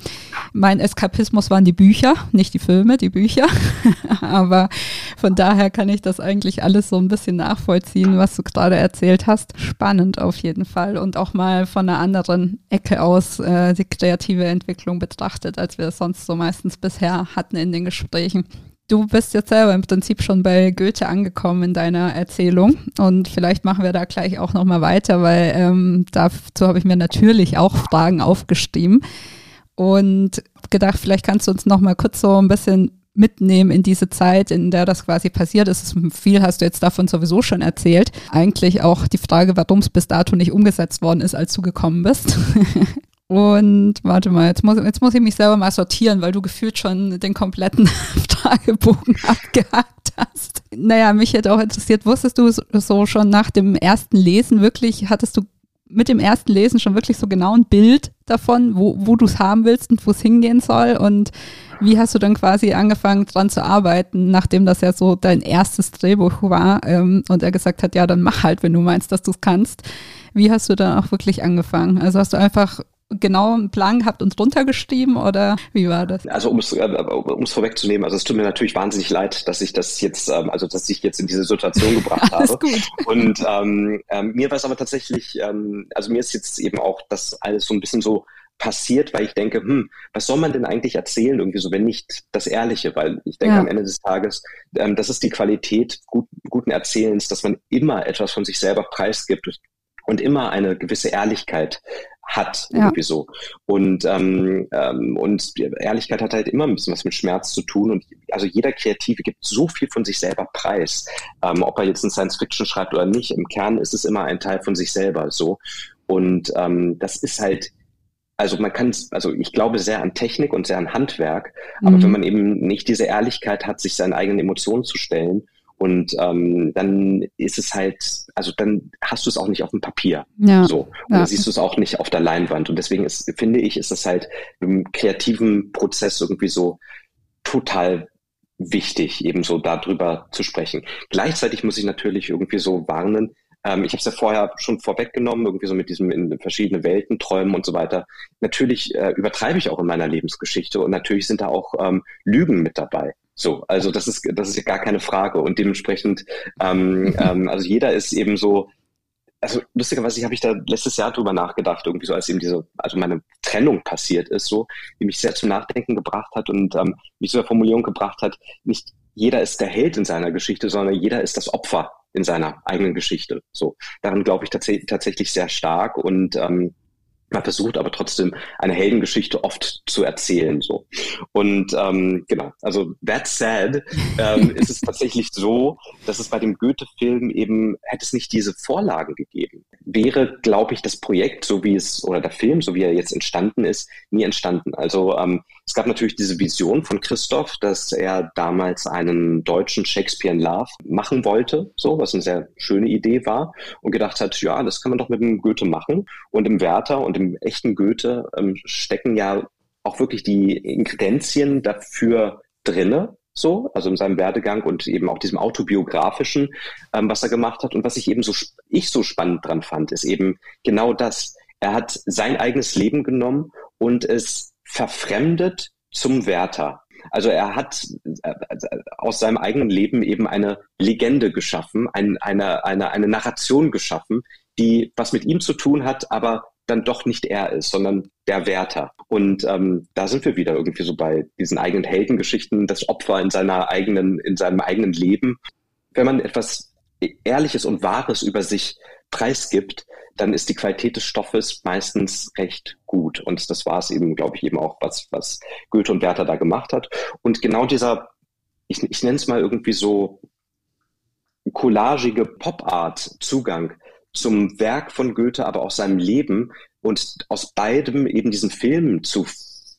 mein Eskapismus waren die Bücher, nicht die Filme, die Bücher. aber von daher kann ich das eigentlich alles so ein bisschen nachvollziehen, was du gerade erzählt hast. Spannend auf jeden Fall und auch mal von einer anderen Ecke aus äh, die kreative Entwicklung betrachtet, als wir es sonst so meistens bisher hatten in den Gesprächen. Du bist jetzt selber im Prinzip schon bei Goethe angekommen in deiner Erzählung und vielleicht machen wir da gleich auch nochmal weiter, weil ähm, dazu habe ich mir natürlich auch Fragen aufgeschrieben und gedacht, vielleicht kannst du uns nochmal kurz so ein bisschen mitnehmen in diese Zeit, in der das quasi passiert ist. Viel hast du jetzt davon sowieso schon erzählt. Eigentlich auch die Frage, warum es bis dato nicht umgesetzt worden ist, als du gekommen bist. Und warte mal, jetzt muss, jetzt muss ich mich selber mal sortieren, weil du gefühlt schon den kompletten Fragebogen abgehakt hast. Naja, mich hätte auch interessiert, wusstest du so schon nach dem ersten Lesen wirklich, hattest du mit dem ersten Lesen schon wirklich so genau ein Bild davon, wo, wo du es haben willst und wo es hingehen soll? Und wie hast du dann quasi angefangen dran zu arbeiten, nachdem das ja so dein erstes Drehbuch war ähm, und er gesagt hat, ja, dann mach halt, wenn du meinst, dass du es kannst. Wie hast du dann auch wirklich angefangen? Also hast du einfach genau einen Plan gehabt und runtergeschrieben oder wie war das? Also um es, äh, um es vorwegzunehmen, also es tut mir natürlich wahnsinnig leid, dass ich das jetzt, ähm, also dass ich jetzt in diese Situation gebracht habe. gut. Und ähm, ähm, mir war es aber tatsächlich, ähm, also mir ist jetzt eben auch das alles so ein bisschen so passiert, weil ich denke, hm, was soll man denn eigentlich erzählen, irgendwie so, wenn nicht das Ehrliche, weil ich denke ja. am Ende des Tages, ähm, das ist die Qualität gut, guten Erzählens, dass man immer etwas von sich selber preisgibt und immer eine gewisse Ehrlichkeit hat, ja. irgendwie so. Und, ähm, ähm, und Ehrlichkeit hat halt immer ein bisschen was mit Schmerz zu tun. Und also jeder Kreative gibt so viel von sich selber preis. Ähm, ob er jetzt ein Science Fiction schreibt oder nicht, im Kern ist es immer ein Teil von sich selber so. Und ähm, das ist halt also man kann, also ich glaube sehr an Technik und sehr an Handwerk, aber mhm. wenn man eben nicht diese Ehrlichkeit hat, sich seinen eigenen Emotionen zu stellen und ähm, dann ist es halt, also dann hast du es auch nicht auf dem Papier. Ja. So. Und ja. dann siehst du es auch nicht auf der Leinwand. Und deswegen ist, finde ich, ist es halt im kreativen Prozess irgendwie so total wichtig, eben so darüber zu sprechen. Gleichzeitig muss ich natürlich irgendwie so warnen, ähm, ich habe es ja vorher schon vorweggenommen, irgendwie so mit diesem in verschiedene Welten träumen und so weiter. Natürlich äh, übertreibe ich auch in meiner Lebensgeschichte und natürlich sind da auch ähm, Lügen mit dabei. So, also das ist, das ist ja gar keine Frage. Und dementsprechend, ähm, ähm, also jeder ist eben so, also lustigerweise habe ich da letztes Jahr drüber nachgedacht, irgendwie so, als eben diese, also meine Trennung passiert ist, so, die mich sehr zum Nachdenken gebracht hat und ähm, mich zu der Formulierung gebracht hat, nicht jeder ist der Held in seiner Geschichte, sondern jeder ist das Opfer in seiner eigenen Geschichte. So, daran glaube ich tats tatsächlich sehr stark und ähm, man versucht aber trotzdem eine Heldengeschichte oft zu erzählen. So. Und ähm, genau, also that said, ähm, ist es tatsächlich so, dass es bei dem Goethe-Film eben, hätte es nicht diese Vorlagen gegeben, wäre, glaube ich, das Projekt, so wie es, oder der Film, so wie er jetzt entstanden ist, nie entstanden. Also ähm, es gab natürlich diese Vision von Christoph, dass er damals einen deutschen Shakespeare in Love machen wollte, so, was eine sehr schöne Idee war und gedacht hat, ja, das kann man doch mit dem Goethe machen. Und im Werther und im echten Goethe ähm, stecken ja auch wirklich die Ingredienzien dafür drinne, so, also in seinem Werdegang und eben auch diesem autobiografischen, ähm, was er gemacht hat. Und was ich eben so, ich so spannend dran fand, ist eben genau das. Er hat sein eigenes Leben genommen und es verfremdet zum Werther. Also er hat äh, aus seinem eigenen Leben eben eine Legende geschaffen, ein, eine, eine, eine Narration geschaffen, die was mit ihm zu tun hat, aber dann doch nicht er ist, sondern der Wärter. Und ähm, da sind wir wieder irgendwie so bei diesen eigenen Heldengeschichten, das Opfer in seiner eigenen, in seinem eigenen Leben. Wenn man etwas Ehrliches und Wahres über sich preisgibt, dann ist die Qualität des Stoffes meistens recht gut. Und das war es eben, glaube ich, eben auch, was, was Goethe und Werther da gemacht hat. Und genau dieser, ich, ich nenne es mal irgendwie so collagige Pop-Art-Zugang, zum Werk von Goethe, aber auch seinem Leben und aus beidem eben diesen Film zu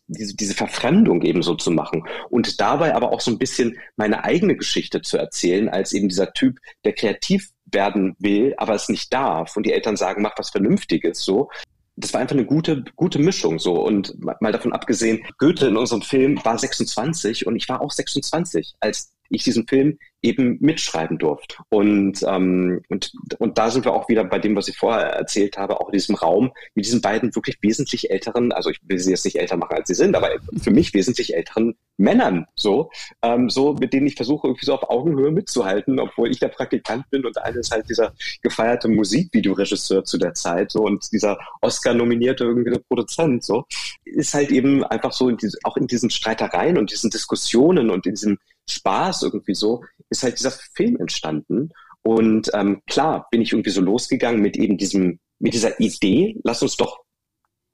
diese, diese Verfremdung eben so zu machen. Und dabei aber auch so ein bisschen meine eigene Geschichte zu erzählen, als eben dieser Typ, der kreativ werden will, aber es nicht darf. Und die Eltern sagen, mach was Vernünftiges so. Das war einfach eine gute, gute Mischung so. Und mal davon abgesehen, Goethe in unserem Film war 26 und ich war auch 26, als ich diesen Film eben mitschreiben durfte. Und, ähm, und, und da sind wir auch wieder bei dem, was ich vorher erzählt habe, auch in diesem Raum mit diesen beiden wirklich wesentlich älteren, also ich will sie jetzt nicht älter machen, als sie sind, aber für mich wesentlich älteren Männern, so, ähm, so mit denen ich versuche, irgendwie so auf Augenhöhe mitzuhalten, obwohl ich der Praktikant bin und der eine ist halt dieser gefeierte Musikvideoregisseur zu der Zeit, so, und dieser Oscar-nominierte irgendwie Produzent, so, ist halt eben einfach so in diese, auch in diesen Streitereien und diesen Diskussionen und in diesem Spaß irgendwie so, ist halt dieser Film entstanden. Und ähm, klar bin ich irgendwie so losgegangen mit eben diesem, mit dieser Idee, lass uns doch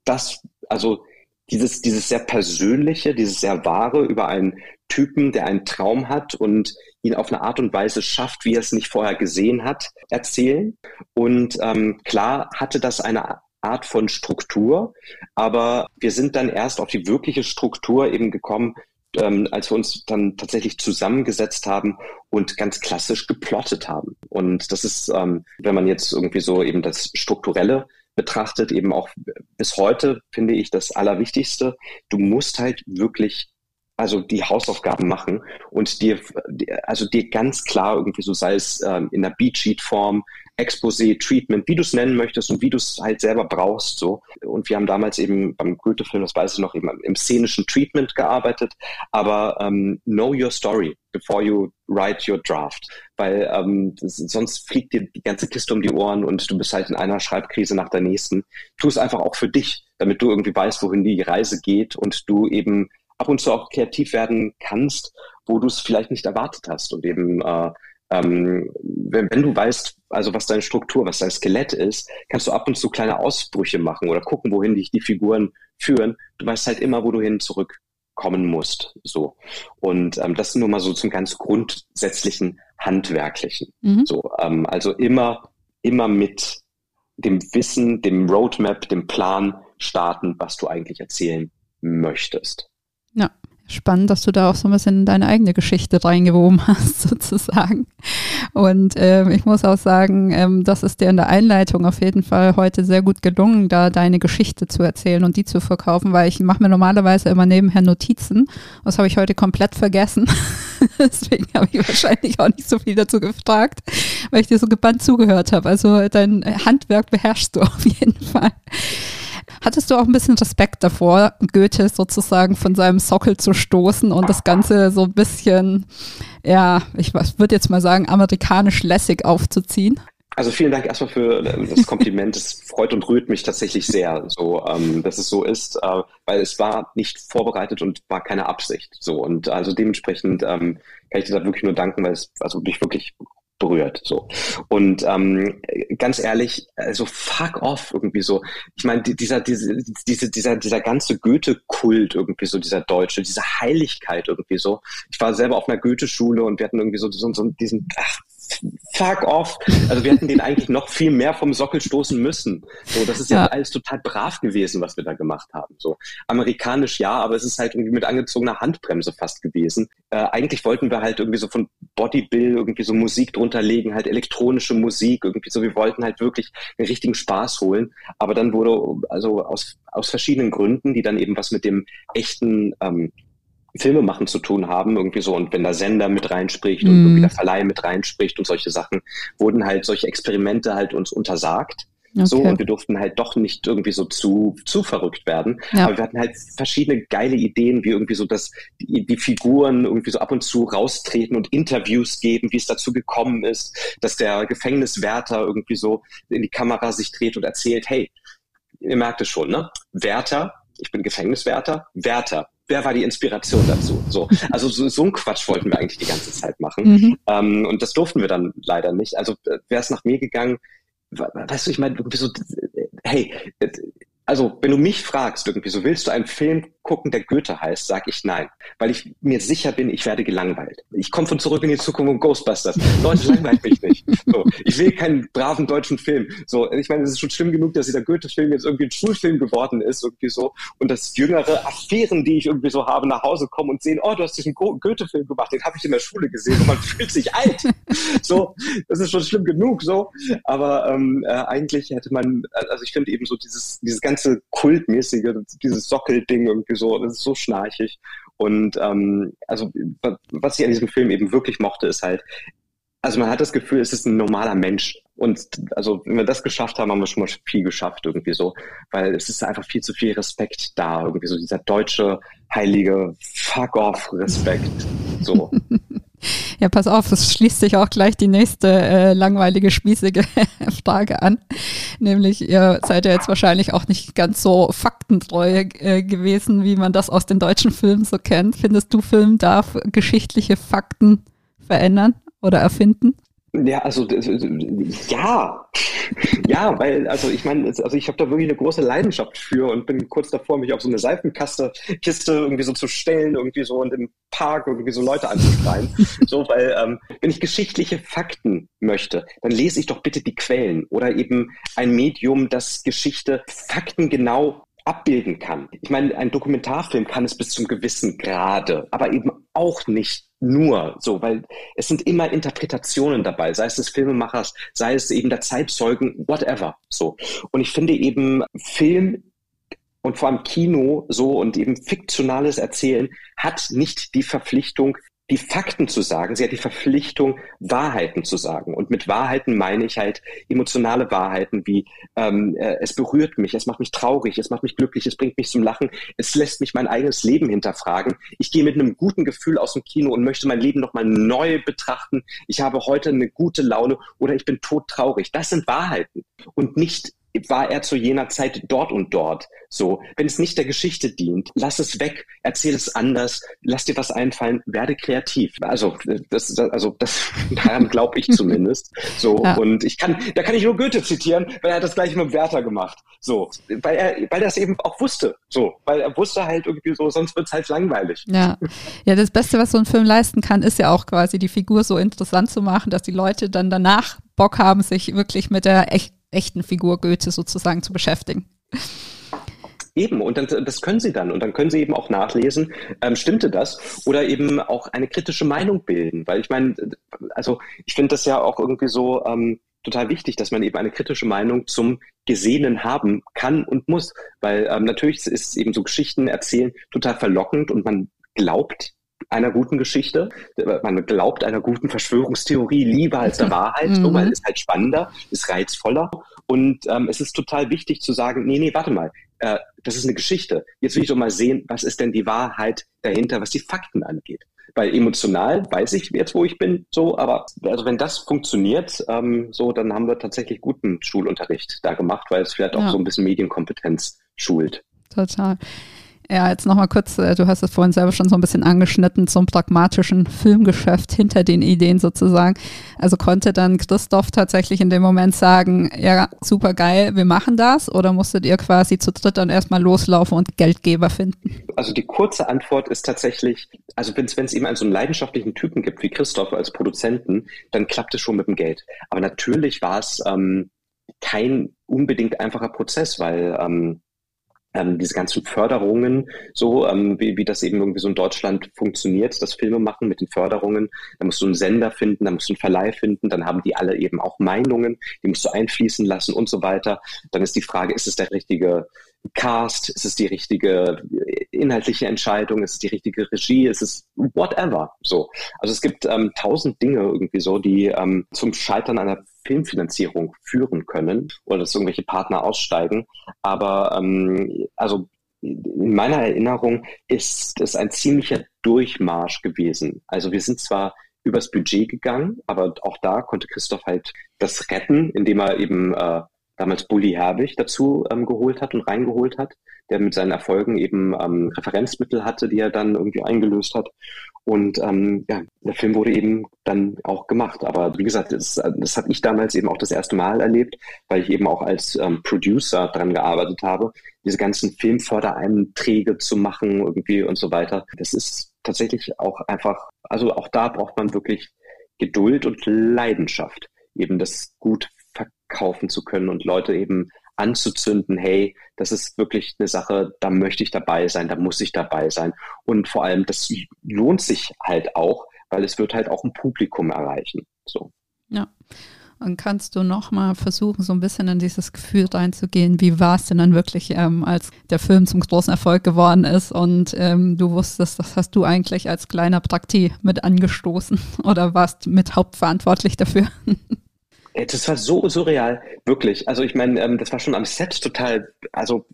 das, also dieses, dieses sehr persönliche, dieses sehr wahre über einen Typen, der einen Traum hat und ihn auf eine Art und Weise schafft, wie er es nicht vorher gesehen hat, erzählen. Und ähm, klar hatte das eine Art von Struktur, aber wir sind dann erst auf die wirkliche Struktur eben gekommen ähm, als wir uns dann tatsächlich zusammengesetzt haben und ganz klassisch geplottet haben. Und das ist, ähm, wenn man jetzt irgendwie so eben das Strukturelle betrachtet, eben auch bis heute, finde ich, das Allerwichtigste. Du musst halt wirklich also die Hausaufgaben machen und dir, also dir ganz klar irgendwie so, sei es ähm, in der Beatsheet-Form, Exposé, Treatment, wie du es nennen möchtest und wie du es halt selber brauchst. so. Und wir haben damals eben beim Goethe-Film, das weiß ich noch, eben im szenischen Treatment gearbeitet, aber ähm, know your story before you write your draft, weil ähm, sonst fliegt dir die ganze Kiste um die Ohren und du bist halt in einer Schreibkrise nach der nächsten. Tu es einfach auch für dich, damit du irgendwie weißt, wohin die Reise geht und du eben ab und zu auch kreativ werden kannst, wo du es vielleicht nicht erwartet hast und eben äh, ähm, wenn, wenn, du weißt, also was deine Struktur, was dein Skelett ist, kannst du ab und zu kleine Ausbrüche machen oder gucken, wohin dich die Figuren führen. Du weißt halt immer, wo du hin zurückkommen musst. So. Und ähm, das nur mal so zum ganz grundsätzlichen Handwerklichen. Mhm. So, ähm, also immer, immer mit dem Wissen, dem Roadmap, dem Plan starten, was du eigentlich erzählen möchtest. Ja, spannend, dass du da auch so ein bisschen deine eigene Geschichte reingewoben hast, sozusagen. Und ähm, ich muss auch sagen, ähm, das ist dir in der Einleitung auf jeden Fall heute sehr gut gelungen, da deine Geschichte zu erzählen und die zu verkaufen, weil ich mache mir normalerweise immer nebenher Notizen. Das habe ich heute komplett vergessen. Deswegen habe ich wahrscheinlich auch nicht so viel dazu gefragt, weil ich dir so gebannt zugehört habe. Also dein Handwerk beherrschst du auf jeden Fall. Hattest du auch ein bisschen Respekt davor, Goethe sozusagen von seinem Sockel zu stoßen und das Ganze so ein bisschen, ja, ich würde jetzt mal sagen, amerikanisch lässig aufzuziehen? Also vielen Dank erstmal für äh, das Kompliment. Es freut und rührt mich tatsächlich sehr, so ähm, dass es so ist, äh, weil es war nicht vorbereitet und war keine Absicht. So und also dementsprechend ähm, kann ich dir da wirklich nur danken, weil es also mich wirklich berührt. So. Und ähm, ganz ehrlich, also fuck off irgendwie so. Ich meine, dieser, diese, diese, dieser, dieser ganze Goethe-Kult irgendwie so, dieser Deutsche, diese Heiligkeit irgendwie so. Ich war selber auf einer Goethe-Schule und wir hatten irgendwie so, so, so diesen, ach, fuck off. Also wir hätten den eigentlich noch viel mehr vom Sockel stoßen müssen. So, das ist ja, ja, alles total brav gewesen, was wir da gemacht haben. So amerikanisch ja, aber es ist halt irgendwie mit angezogener Handbremse fast gewesen. Äh, eigentlich wollten wir halt irgendwie so von Bodybill irgendwie so Musik drunter legen, halt elektronische Musik irgendwie so. Wir wollten halt wirklich einen richtigen Spaß holen. Aber dann wurde also aus aus verschiedenen Gründen, die dann eben was mit dem echten ähm, Filme machen zu tun haben, irgendwie so. Und wenn der Sender mit reinspricht und irgendwie mhm. der Verleih mit reinspricht und solche Sachen, wurden halt solche Experimente halt uns untersagt. Okay. So, und wir durften halt doch nicht irgendwie so zu, zu verrückt werden. Ja. Aber wir hatten halt verschiedene geile Ideen, wie irgendwie so, dass die, die Figuren irgendwie so ab und zu raustreten und Interviews geben, wie es dazu gekommen ist, dass der Gefängniswärter irgendwie so in die Kamera sich dreht und erzählt, hey, ihr merkt es schon, ne? Wärter, ich bin Gefängniswärter, Wärter, wer war die Inspiration dazu? So, also so, so ein Quatsch wollten wir eigentlich die ganze Zeit machen. Mhm. Ähm, und das durften wir dann leider nicht. Also äh, wäre es nach mir gegangen, weißt du, ich meine, so, hey, also wenn du mich fragst, irgendwie so, willst du einen Film gucken, der Goethe heißt, sag ich nein, weil ich mir sicher bin, ich werde gelangweilt. Ich komme von zurück in die Zukunft und Ghostbusters. Leute, langweilt mich nicht. So, ich will keinen braven deutschen Film. So, ich meine, es ist schon schlimm genug, dass dieser Goethe-Film jetzt irgendwie ein Schulfilm geworden ist, irgendwie so, und dass jüngere Affären, die ich irgendwie so habe, nach Hause kommen und sehen, oh, du hast diesen Goethe-Film gemacht, den habe ich in der Schule gesehen und man fühlt sich alt. So, das ist schon schlimm genug, so. Aber ähm, äh, eigentlich hätte man, also ich finde eben so dieses, dieses ganze kultmäßige, dieses Sockelding irgendwie so, das ist so schnarchig. Und ähm, also was ich an diesem Film eben wirklich mochte, ist halt, also man hat das Gefühl, es ist ein normaler Mensch. Und also wenn wir das geschafft haben, haben wir schon mal viel geschafft irgendwie so, weil es ist einfach viel zu viel Respekt da, irgendwie so dieser deutsche heilige Fuck off Respekt. So. Ja, pass auf, es schließt sich auch gleich die nächste äh, langweilige, spießige Frage an. Nämlich, ihr seid ja jetzt wahrscheinlich auch nicht ganz so faktentreu äh, gewesen, wie man das aus den deutschen Filmen so kennt. Findest du, Film darf geschichtliche Fakten verändern oder erfinden? Ja, also ja, ja, weil also ich meine, also ich habe da wirklich eine große Leidenschaft für und bin kurz davor, mich auf so eine Seifenkaste Kiste irgendwie so zu stellen, irgendwie so und im Park irgendwie so Leute anzuschreien. so, weil ähm, wenn ich geschichtliche Fakten möchte, dann lese ich doch bitte die Quellen oder eben ein Medium, das Geschichte faktengenau abbilden kann. Ich meine, ein Dokumentarfilm kann es bis zum gewissen Grade, aber eben auch nicht nur so, weil es sind immer Interpretationen dabei, sei es des Filmemachers, sei es eben der Zeitzeugen, whatever. So. Und ich finde eben Film und vor allem Kino so und eben fiktionales Erzählen hat nicht die Verpflichtung, die Fakten zu sagen, sie hat die Verpflichtung, Wahrheiten zu sagen. Und mit Wahrheiten meine ich halt emotionale Wahrheiten wie ähm, äh, es berührt mich, es macht mich traurig, es macht mich glücklich, es bringt mich zum Lachen, es lässt mich mein eigenes Leben hinterfragen. Ich gehe mit einem guten Gefühl aus dem Kino und möchte mein Leben nochmal neu betrachten. Ich habe heute eine gute Laune oder ich bin todtraurig. Das sind Wahrheiten und nicht war er zu jener Zeit dort und dort. So, wenn es nicht der Geschichte dient, lass es weg, erzähl es anders, lass dir was einfallen, werde kreativ. Also, das, also das, daran glaube ich zumindest. So, ja. und ich kann, da kann ich nur Goethe zitieren, weil er hat das gleich mit Werther gemacht. So, weil er, weil er es eben auch wusste. So, weil er wusste halt irgendwie so, sonst wird es halt langweilig. Ja. ja, das Beste, was so ein Film leisten kann, ist ja auch quasi die Figur so interessant zu machen, dass die Leute dann danach Bock haben, sich wirklich mit der echt echten Figur Goethe sozusagen zu beschäftigen. Eben, und dann, das können sie dann. Und dann können sie eben auch nachlesen, ähm, stimmte das? Oder eben auch eine kritische Meinung bilden. Weil ich meine, also ich finde das ja auch irgendwie so ähm, total wichtig, dass man eben eine kritische Meinung zum Gesehenen haben kann und muss. Weil ähm, natürlich ist eben so Geschichten erzählen total verlockend und man glaubt einer guten Geschichte. Man glaubt einer guten Verschwörungstheorie lieber als der Wahrheit, mhm. weil es halt spannender, ist reizvoller. Und ähm, es ist total wichtig zu sagen, nee, nee, warte mal, äh, das ist eine Geschichte. Jetzt will ich doch mal sehen, was ist denn die Wahrheit dahinter, was die Fakten angeht. Weil emotional weiß ich jetzt, wo ich bin, so, aber also wenn das funktioniert, ähm, so, dann haben wir tatsächlich guten Schulunterricht da gemacht, weil es vielleicht auch ja. so ein bisschen Medienkompetenz schult. Total. Ja, jetzt nochmal kurz, äh, du hast es vorhin selber schon so ein bisschen angeschnitten zum pragmatischen Filmgeschäft hinter den Ideen sozusagen. Also konnte dann Christoph tatsächlich in dem Moment sagen, ja, super geil, wir machen das? Oder musstet ihr quasi zu dritt dann erstmal loslaufen und Geldgeber finden? Also die kurze Antwort ist tatsächlich, also wenn es eben einen so einen leidenschaftlichen Typen gibt wie Christoph als Produzenten, dann klappt es schon mit dem Geld. Aber natürlich war es ähm, kein unbedingt einfacher Prozess, weil ähm, ähm, diese ganzen Förderungen, so ähm, wie, wie das eben irgendwie so in Deutschland funktioniert, das Filme machen mit den Förderungen. Da musst du einen Sender finden, da musst du einen Verleih finden, dann haben die alle eben auch Meinungen, die musst du einfließen lassen und so weiter. Dann ist die Frage, ist es der richtige Cast, ist es die richtige inhaltliche Entscheidung, ist es die richtige Regie, ist es whatever. So. Also es gibt ähm, tausend Dinge irgendwie so, die ähm, zum Scheitern einer Filmfinanzierung führen können oder dass irgendwelche Partner aussteigen. Aber ähm, also in meiner Erinnerung ist es ein ziemlicher Durchmarsch gewesen. Also wir sind zwar übers Budget gegangen, aber auch da konnte Christoph halt das retten, indem er eben äh, damals Bully Herbig dazu ähm, geholt hat und reingeholt hat, der mit seinen Erfolgen eben ähm, Referenzmittel hatte, die er dann irgendwie eingelöst hat. Und ähm, ja, der Film wurde eben dann auch gemacht. Aber wie gesagt, das, das habe ich damals eben auch das erste Mal erlebt, weil ich eben auch als ähm, Producer dran gearbeitet habe, diese ganzen Filmfördereinträge zu machen irgendwie und so weiter. Das ist tatsächlich auch einfach, also auch da braucht man wirklich Geduld und Leidenschaft, eben das gut kaufen zu können und Leute eben anzuzünden, hey, das ist wirklich eine Sache, da möchte ich dabei sein, da muss ich dabei sein. Und vor allem, das lohnt sich halt auch, weil es wird halt auch ein Publikum erreichen. So. Ja. Und kannst du nochmal versuchen, so ein bisschen in dieses Gefühl reinzugehen, wie war es denn dann wirklich, ähm, als der Film zum großen Erfolg geworden ist und ähm, du wusstest, das hast du eigentlich als kleiner Prakti mit angestoßen oder warst mit hauptverantwortlich dafür? Das war so surreal, wirklich. Also ich meine, ähm, das war schon am Set total, also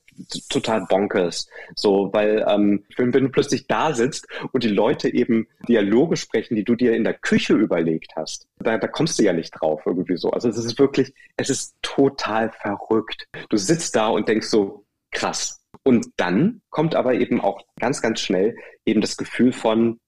total bonkers. So, weil ähm, wenn du plötzlich da sitzt und die Leute eben Dialoge sprechen, die du dir in der Küche überlegt hast, da, da kommst du ja nicht drauf irgendwie so. Also es ist wirklich, es ist total verrückt. Du sitzt da und denkst so, krass. Und dann kommt aber eben auch ganz, ganz schnell eben das Gefühl von,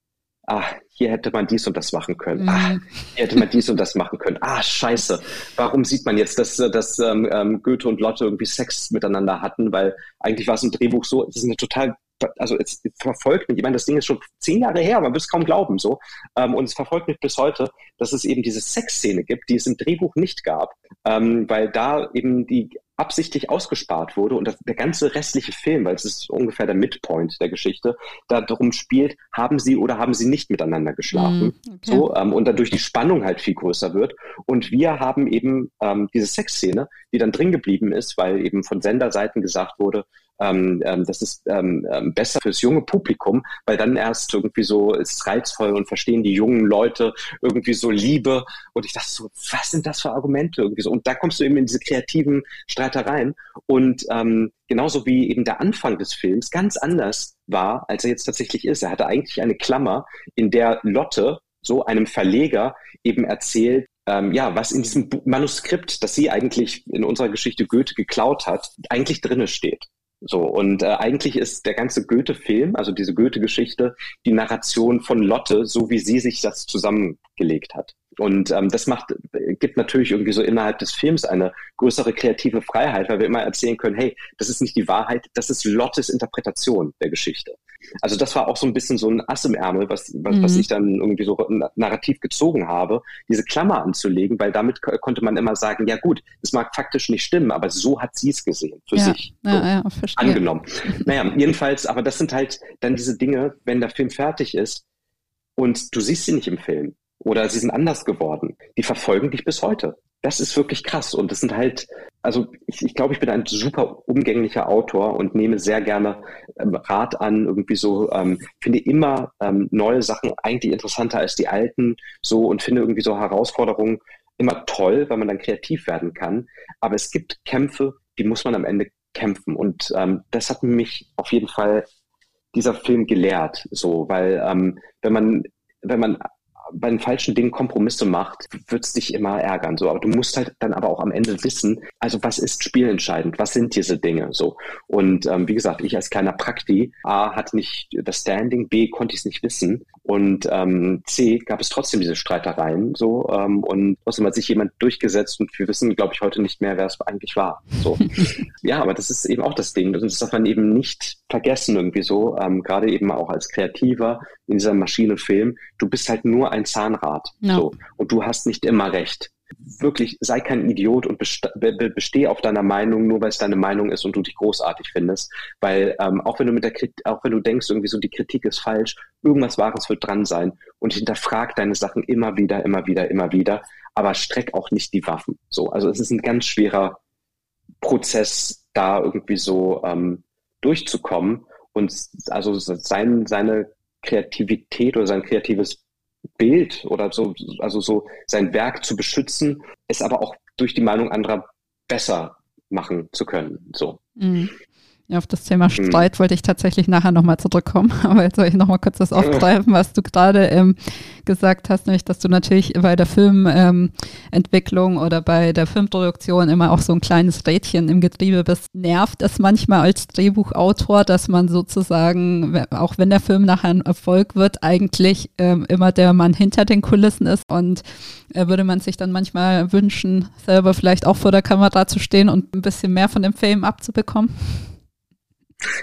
ah, hier hätte man dies und das machen können. Mhm. Ah, hier hätte man dies und das machen können. Ah, scheiße. Warum sieht man jetzt, dass, dass ähm, ähm Goethe und Lotte irgendwie Sex miteinander hatten? Weil eigentlich war es im Drehbuch so, es ist eine total also es verfolgt mich, ich meine, das Ding ist schon zehn Jahre her, man wird es kaum glauben so. Ähm, und es verfolgt mich bis heute, dass es eben diese Sexszene gibt, die es im Drehbuch nicht gab, ähm, weil da eben die absichtlich ausgespart wurde und der ganze restliche Film, weil es ist ungefähr der Midpoint der Geschichte, da darum spielt, haben sie oder haben sie nicht miteinander geschlafen. Mm, okay. So, ähm, und dadurch die Spannung halt viel größer wird. Und wir haben eben ähm, diese Sexszene, die dann drin geblieben ist, weil eben von Senderseiten gesagt wurde, ähm, ähm, das ist ähm, ähm, besser fürs junge Publikum, weil dann erst irgendwie so ist reizvoll und verstehen die jungen Leute irgendwie so Liebe. Und ich dachte so, was sind das für Argumente irgendwie so? Und da kommst du eben in diese kreativen Streitereien. Und ähm, genauso wie eben der Anfang des Films ganz anders war, als er jetzt tatsächlich ist. Er hatte eigentlich eine Klammer, in der Lotte so einem Verleger eben erzählt, ähm, ja, was in diesem Manuskript, das sie eigentlich in unserer Geschichte Goethe geklaut hat, eigentlich drinne steht. So, und äh, eigentlich ist der ganze Goethe-Film, also diese Goethe-Geschichte, die Narration von Lotte, so wie sie sich das zusammengelegt hat. Und ähm, das macht, gibt natürlich irgendwie so innerhalb des Films eine größere kreative Freiheit, weil wir immer erzählen können, hey, das ist nicht die Wahrheit, das ist Lottes Interpretation der Geschichte. Also das war auch so ein bisschen so ein Ass im Ärmel, was, was, mhm. was ich dann irgendwie so narrativ gezogen habe, diese Klammer anzulegen, weil damit konnte man immer sagen, ja gut, das mag faktisch nicht stimmen, aber so hat sie es gesehen, für ja. sich. So, ja, ja, angenommen. Naja, jedenfalls, aber das sind halt dann diese Dinge, wenn der Film fertig ist und du siehst sie nicht im Film oder sie sind anders geworden. Die verfolgen dich bis heute. Das ist wirklich krass. Und das sind halt, also ich, ich glaube, ich bin ein super umgänglicher Autor und nehme sehr gerne ähm, Rat an, irgendwie so, ähm, finde immer ähm, neue Sachen eigentlich interessanter als die alten, so und finde irgendwie so Herausforderungen immer toll, weil man dann kreativ werden kann. Aber es gibt Kämpfe, die muss man am Ende kämpfen. Und ähm, das hat mich auf jeden Fall dieser Film gelehrt, so, weil ähm, wenn man wenn man bei den falschen Dingen Kompromisse macht, wird es dich immer ärgern. So, aber du musst halt dann aber auch am Ende wissen, also was ist spielentscheidend? Was sind diese Dinge? So. Und ähm, wie gesagt, ich als kleiner Prakti, A, hatte nicht das Standing, B, konnte ich es nicht wissen. Und ähm, C, gab es trotzdem diese Streitereien. So, ähm, und trotzdem hat sich jemand durchgesetzt und wir wissen, glaube ich, heute nicht mehr, wer es eigentlich war. So. ja, aber das ist eben auch das Ding. Das darf man eben nicht vergessen irgendwie so, ähm, gerade eben auch als Kreativer in dieser Maschine Film. Du bist halt nur ein Zahnrad. Ja. So. Und du hast nicht immer recht wirklich sei kein Idiot und bestehe auf deiner Meinung, nur weil es deine Meinung ist und du dich großartig findest. Weil ähm, auch wenn du mit der Kritik, auch wenn du denkst, irgendwie so die Kritik ist falsch, irgendwas Wahres wird dran sein und hinterfrag deine Sachen immer wieder, immer wieder, immer wieder, aber streck auch nicht die Waffen. So, also es ist ein ganz schwerer Prozess, da irgendwie so ähm, durchzukommen und also sein, seine Kreativität oder sein kreatives Bild oder so, also so sein Werk zu beschützen, es aber auch durch die Meinung anderer besser machen zu können. So. Mhm. Ja, auf das Thema hm. Streit wollte ich tatsächlich nachher nochmal zurückkommen. Aber jetzt soll ich nochmal kurz das aufgreifen, was du gerade ähm, gesagt hast, nämlich, dass du natürlich bei der Filmentwicklung ähm, oder bei der Filmproduktion immer auch so ein kleines Rädchen im Getriebe bist. Nervt es manchmal als Drehbuchautor, dass man sozusagen, auch wenn der Film nachher ein Erfolg wird, eigentlich ähm, immer der Mann hinter den Kulissen ist und äh, würde man sich dann manchmal wünschen, selber vielleicht auch vor der Kamera zu stehen und ein bisschen mehr von dem Film abzubekommen?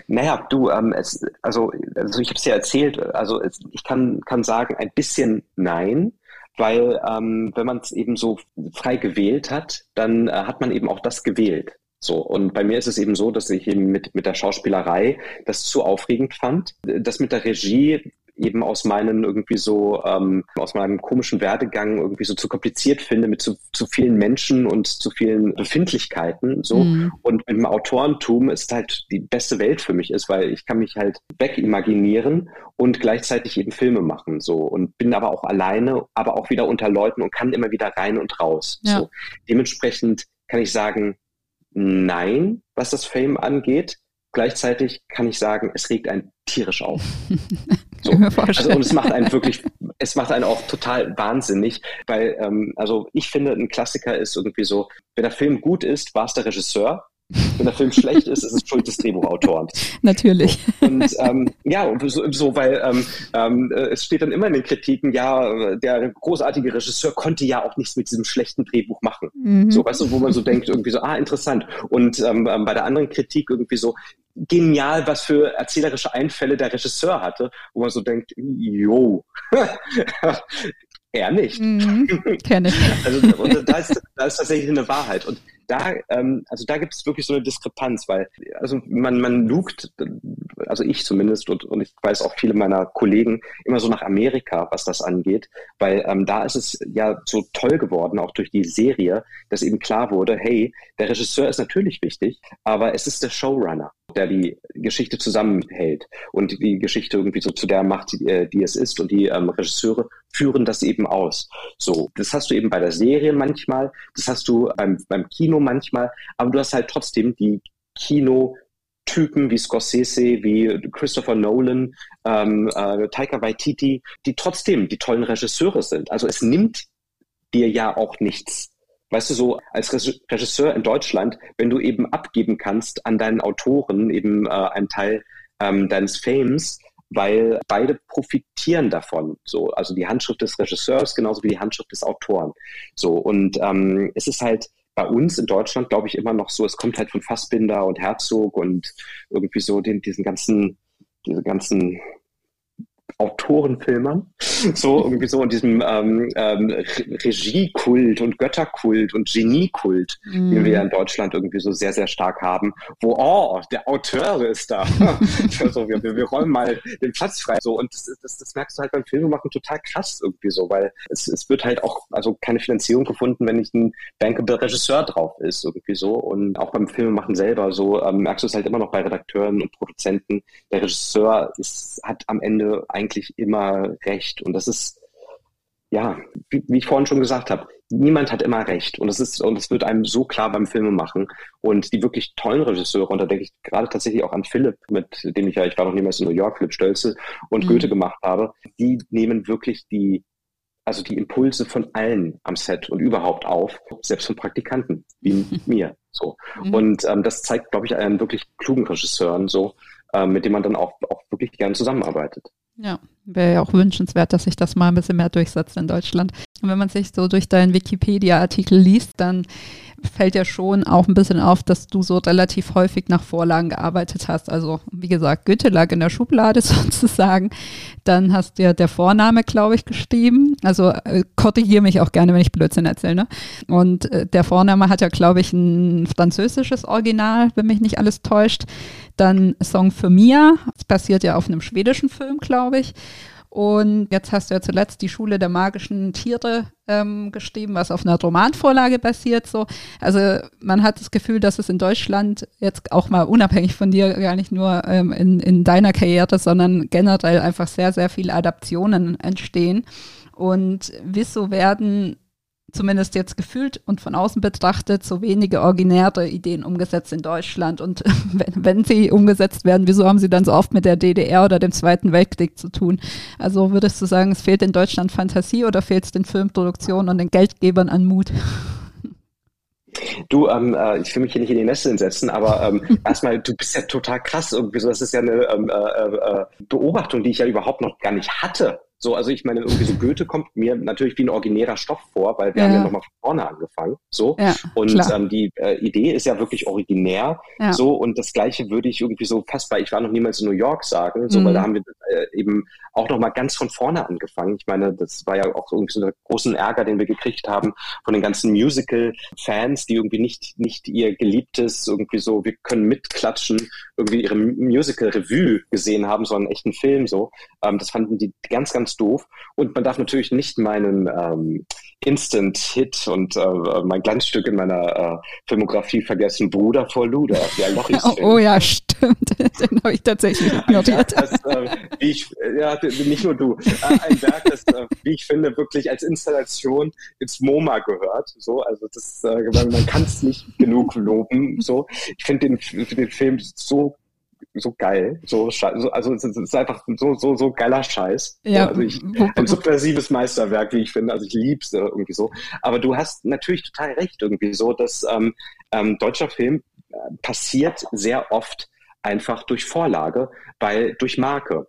Naja, du, ähm, es, also, also ich habe es ja erzählt, also es, ich kann, kann sagen, ein bisschen nein, weil ähm, wenn man es eben so frei gewählt hat, dann äh, hat man eben auch das gewählt. So, und bei mir ist es eben so, dass ich eben mit, mit der Schauspielerei das zu aufregend fand. Das mit der Regie eben aus meinen irgendwie so, ähm, aus meinem komischen Werdegang irgendwie so zu kompliziert finde mit zu, zu vielen Menschen und zu vielen Befindlichkeiten. So. Mhm. Und mit dem Autorentum ist halt die beste Welt für mich ist, weil ich kann mich halt wegimaginieren und gleichzeitig eben Filme machen. So und bin aber auch alleine, aber auch wieder unter Leuten und kann immer wieder rein und raus. Ja. So. Dementsprechend kann ich sagen, nein, was das Fame angeht. Gleichzeitig kann ich sagen, es regt einen tierisch auf. So. Also, und es macht einen wirklich, es macht einen auch total wahnsinnig, weil, ähm, also ich finde, ein Klassiker ist irgendwie so, wenn der Film gut ist, war es der Regisseur. Wenn der Film schlecht ist, ist es Schuld des Drehbuchautorens. Natürlich. Und ähm, ja, so, so weil ähm, ähm, äh, es steht dann immer in den Kritiken, ja, der großartige Regisseur konnte ja auch nichts mit diesem schlechten Drehbuch machen. Mhm. So, weißt du, wo man so denkt, irgendwie so, ah, interessant. Und ähm, ähm bei der anderen Kritik irgendwie so, genial, was für erzählerische Einfälle der Regisseur hatte, wo man so denkt, jo, er nicht. Mhm, Kenne ich. Also da ist, da ist tatsächlich eine Wahrheit. Und da, ähm, also da gibt es wirklich so eine Diskrepanz, weil also man, man lugt, also ich zumindest und, und ich weiß auch viele meiner Kollegen, immer so nach Amerika, was das angeht, weil ähm, da ist es ja so toll geworden, auch durch die Serie, dass eben klar wurde, hey, der Regisseur ist natürlich wichtig, aber es ist der Showrunner der die Geschichte zusammenhält und die Geschichte irgendwie so zu der macht, die, äh, die es ist. Und die ähm, Regisseure führen das eben aus. So, das hast du eben bei der Serie manchmal, das hast du beim, beim Kino manchmal, aber du hast halt trotzdem die Kino-Typen wie Scorsese, wie Christopher Nolan, ähm, äh, Taika Waititi, die trotzdem die tollen Regisseure sind. Also es nimmt dir ja auch nichts. Weißt du, so als Regisseur in Deutschland, wenn du eben abgeben kannst an deinen Autoren eben äh, einen Teil ähm, deines Fames, weil beide profitieren davon. So, also die Handschrift des Regisseurs genauso wie die Handschrift des Autoren. So und ähm, es ist halt bei uns in Deutschland, glaube ich, immer noch so, es kommt halt von Fassbinder und Herzog und irgendwie so den, diesen ganzen, diese ganzen Autorenfilmern, so irgendwie so in diesem ähm, ähm, Regiekult und Götterkult und Geniekult, mm. den wir ja in Deutschland irgendwie so sehr, sehr stark haben, wo, oh, der Auteur ist da. also, wir, wir, räumen mal den Platz frei. So, und das, das, das merkst du halt beim Filmemachen total krass irgendwie so, weil es, es wird halt auch, also keine Finanzierung gefunden, wenn nicht ein bankable Regisseur drauf ist, irgendwie so. Und auch beim Filmemachen selber, so ähm, merkst du es halt immer noch bei Redakteuren und Produzenten. Der Regisseur ist, hat am Ende eigentlich eigentlich immer recht. Und das ist, ja, wie, wie ich vorhin schon gesagt habe, niemand hat immer recht. Und das ist, und das wird einem so klar beim Filme machen. Und die wirklich tollen Regisseure, und da denke ich gerade tatsächlich auch an Philipp, mit dem ich ja, ich war noch niemals in New York, Philipp Stölze und mhm. Goethe gemacht habe, die nehmen wirklich die also die Impulse von allen am Set und überhaupt auf, selbst von Praktikanten wie mir. So. Mhm. Und ähm, das zeigt, glaube ich, einen wirklich klugen Regisseuren so, äh, mit dem man dann auch, auch wirklich gern zusammenarbeitet. Ja, wäre ja auch wünschenswert, dass sich das mal ein bisschen mehr durchsetzt in Deutschland. Und wenn man sich so durch deinen Wikipedia-Artikel liest, dann fällt ja schon auch ein bisschen auf, dass du so relativ häufig nach Vorlagen gearbeitet hast. Also wie gesagt, Goethe lag in der Schublade sozusagen. Dann hast du ja der Vorname, glaube ich, geschrieben. Also äh, korrigiere mich auch gerne, wenn ich Blödsinn erzähle. Ne? Und äh, der Vorname hat ja, glaube ich, ein französisches Original, wenn mich nicht alles täuscht. Dann Song für Mia, das basiert ja auf einem schwedischen Film, glaube ich. Und jetzt hast du ja zuletzt die Schule der magischen Tiere ähm, geschrieben, was auf einer Romanvorlage basiert. So. Also man hat das Gefühl, dass es in Deutschland jetzt auch mal unabhängig von dir, gar nicht nur ähm, in, in deiner Karriere, sondern generell einfach sehr, sehr viele Adaptionen entstehen. Und wieso werden zumindest jetzt gefühlt und von außen betrachtet, so wenige originäre Ideen umgesetzt in Deutschland. Und wenn, wenn, sie umgesetzt werden, wieso haben sie dann so oft mit der DDR oder dem Zweiten Weltkrieg zu tun? Also würdest du sagen, es fehlt in Deutschland Fantasie oder fehlt es den Filmproduktionen und den Geldgebern an Mut? Du, ähm, äh, ich will mich hier nicht in die Nesseln setzen, aber ähm, erstmal, du bist ja total krass irgendwie so. Das ist ja eine ähm, äh, äh, Beobachtung, die ich ja überhaupt noch gar nicht hatte. So, also ich meine, irgendwie so Goethe kommt mir natürlich wie ein originärer Stoff vor, weil wir ja. haben ja nochmal von vorne angefangen. So. Ja, und ähm, die äh, Idee ist ja wirklich originär. Ja. So, und das gleiche würde ich irgendwie so fast bei Ich war noch niemals in New York sagen, so, mhm. weil da haben wir äh, eben auch nochmal ganz von vorne angefangen. Ich meine, das war ja auch irgendwie so ein großen Ärger, den wir gekriegt haben von den ganzen Musical-Fans, die irgendwie nicht, nicht ihr geliebtes, irgendwie so, wir können mitklatschen, irgendwie ihre Musical-Revue gesehen haben, so einen echten Film so. Ähm, das fanden die ganz, ganz doof. Und man darf natürlich nicht meinen ähm, Instant-Hit und äh, mein Glanzstück in meiner äh, Filmografie vergessen, Bruder vor Luder, der Lochis oh, oh ja, stimmt. Den habe ich tatsächlich notiert. Das, äh, ich, ja, nicht nur du. Äh, ein Werk, das, äh, wie ich finde, wirklich als Installation ins MoMA gehört. So, also das, äh, man kann es nicht genug loben. So, ich finde den, den Film so so geil. So, also es ist einfach so, so, so geiler Scheiß. Ja. Also ich, ein subversives Meisterwerk, wie ich finde. Also ich lieb's irgendwie so. Aber du hast natürlich total recht irgendwie so, dass ähm, ähm, deutscher Film äh, passiert sehr oft einfach durch Vorlage, weil durch Marke.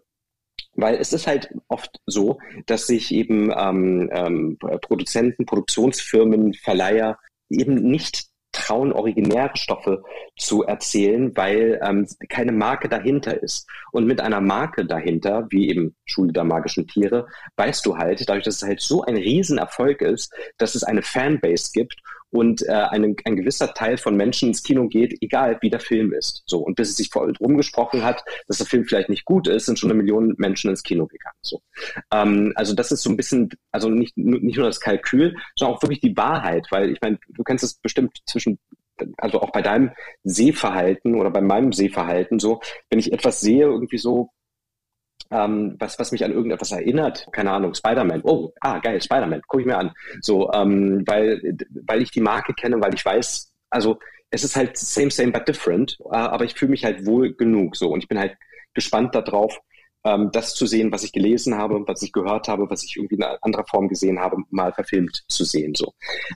Weil es ist halt oft so, dass sich eben ähm, ähm, Produzenten, Produktionsfirmen, Verleiher eben nicht trauen, originäre Stoffe zu erzählen, weil ähm, keine Marke dahinter ist. Und mit einer Marke dahinter, wie eben Schule der magischen Tiere, weißt du halt, dadurch, dass es halt so ein Riesenerfolg ist, dass es eine Fanbase gibt und äh, ein, ein gewisser Teil von Menschen ins Kino geht, egal wie der Film ist. So und bis es sich voll rumgesprochen hat, dass der Film vielleicht nicht gut ist, sind schon eine Million Menschen ins Kino gegangen. So, ähm, also das ist so ein bisschen, also nicht nicht nur das Kalkül, sondern auch wirklich die Wahrheit, weil ich meine, du kennst es bestimmt zwischen also auch bei deinem Sehverhalten oder bei meinem Sehverhalten so, wenn ich etwas sehe, irgendwie so, ähm, was, was mich an irgendetwas erinnert, keine Ahnung, Spider-Man. Oh, ah, geil, Spider-Man, gucke ich mir an. So, ähm, weil, weil ich die Marke kenne, weil ich weiß, also es ist halt same, same, but different, äh, aber ich fühle mich halt wohl genug so und ich bin halt gespannt darauf, ähm, das zu sehen, was ich gelesen habe, was ich gehört habe, was ich irgendwie in anderer Form gesehen habe, mal verfilmt zu sehen. So.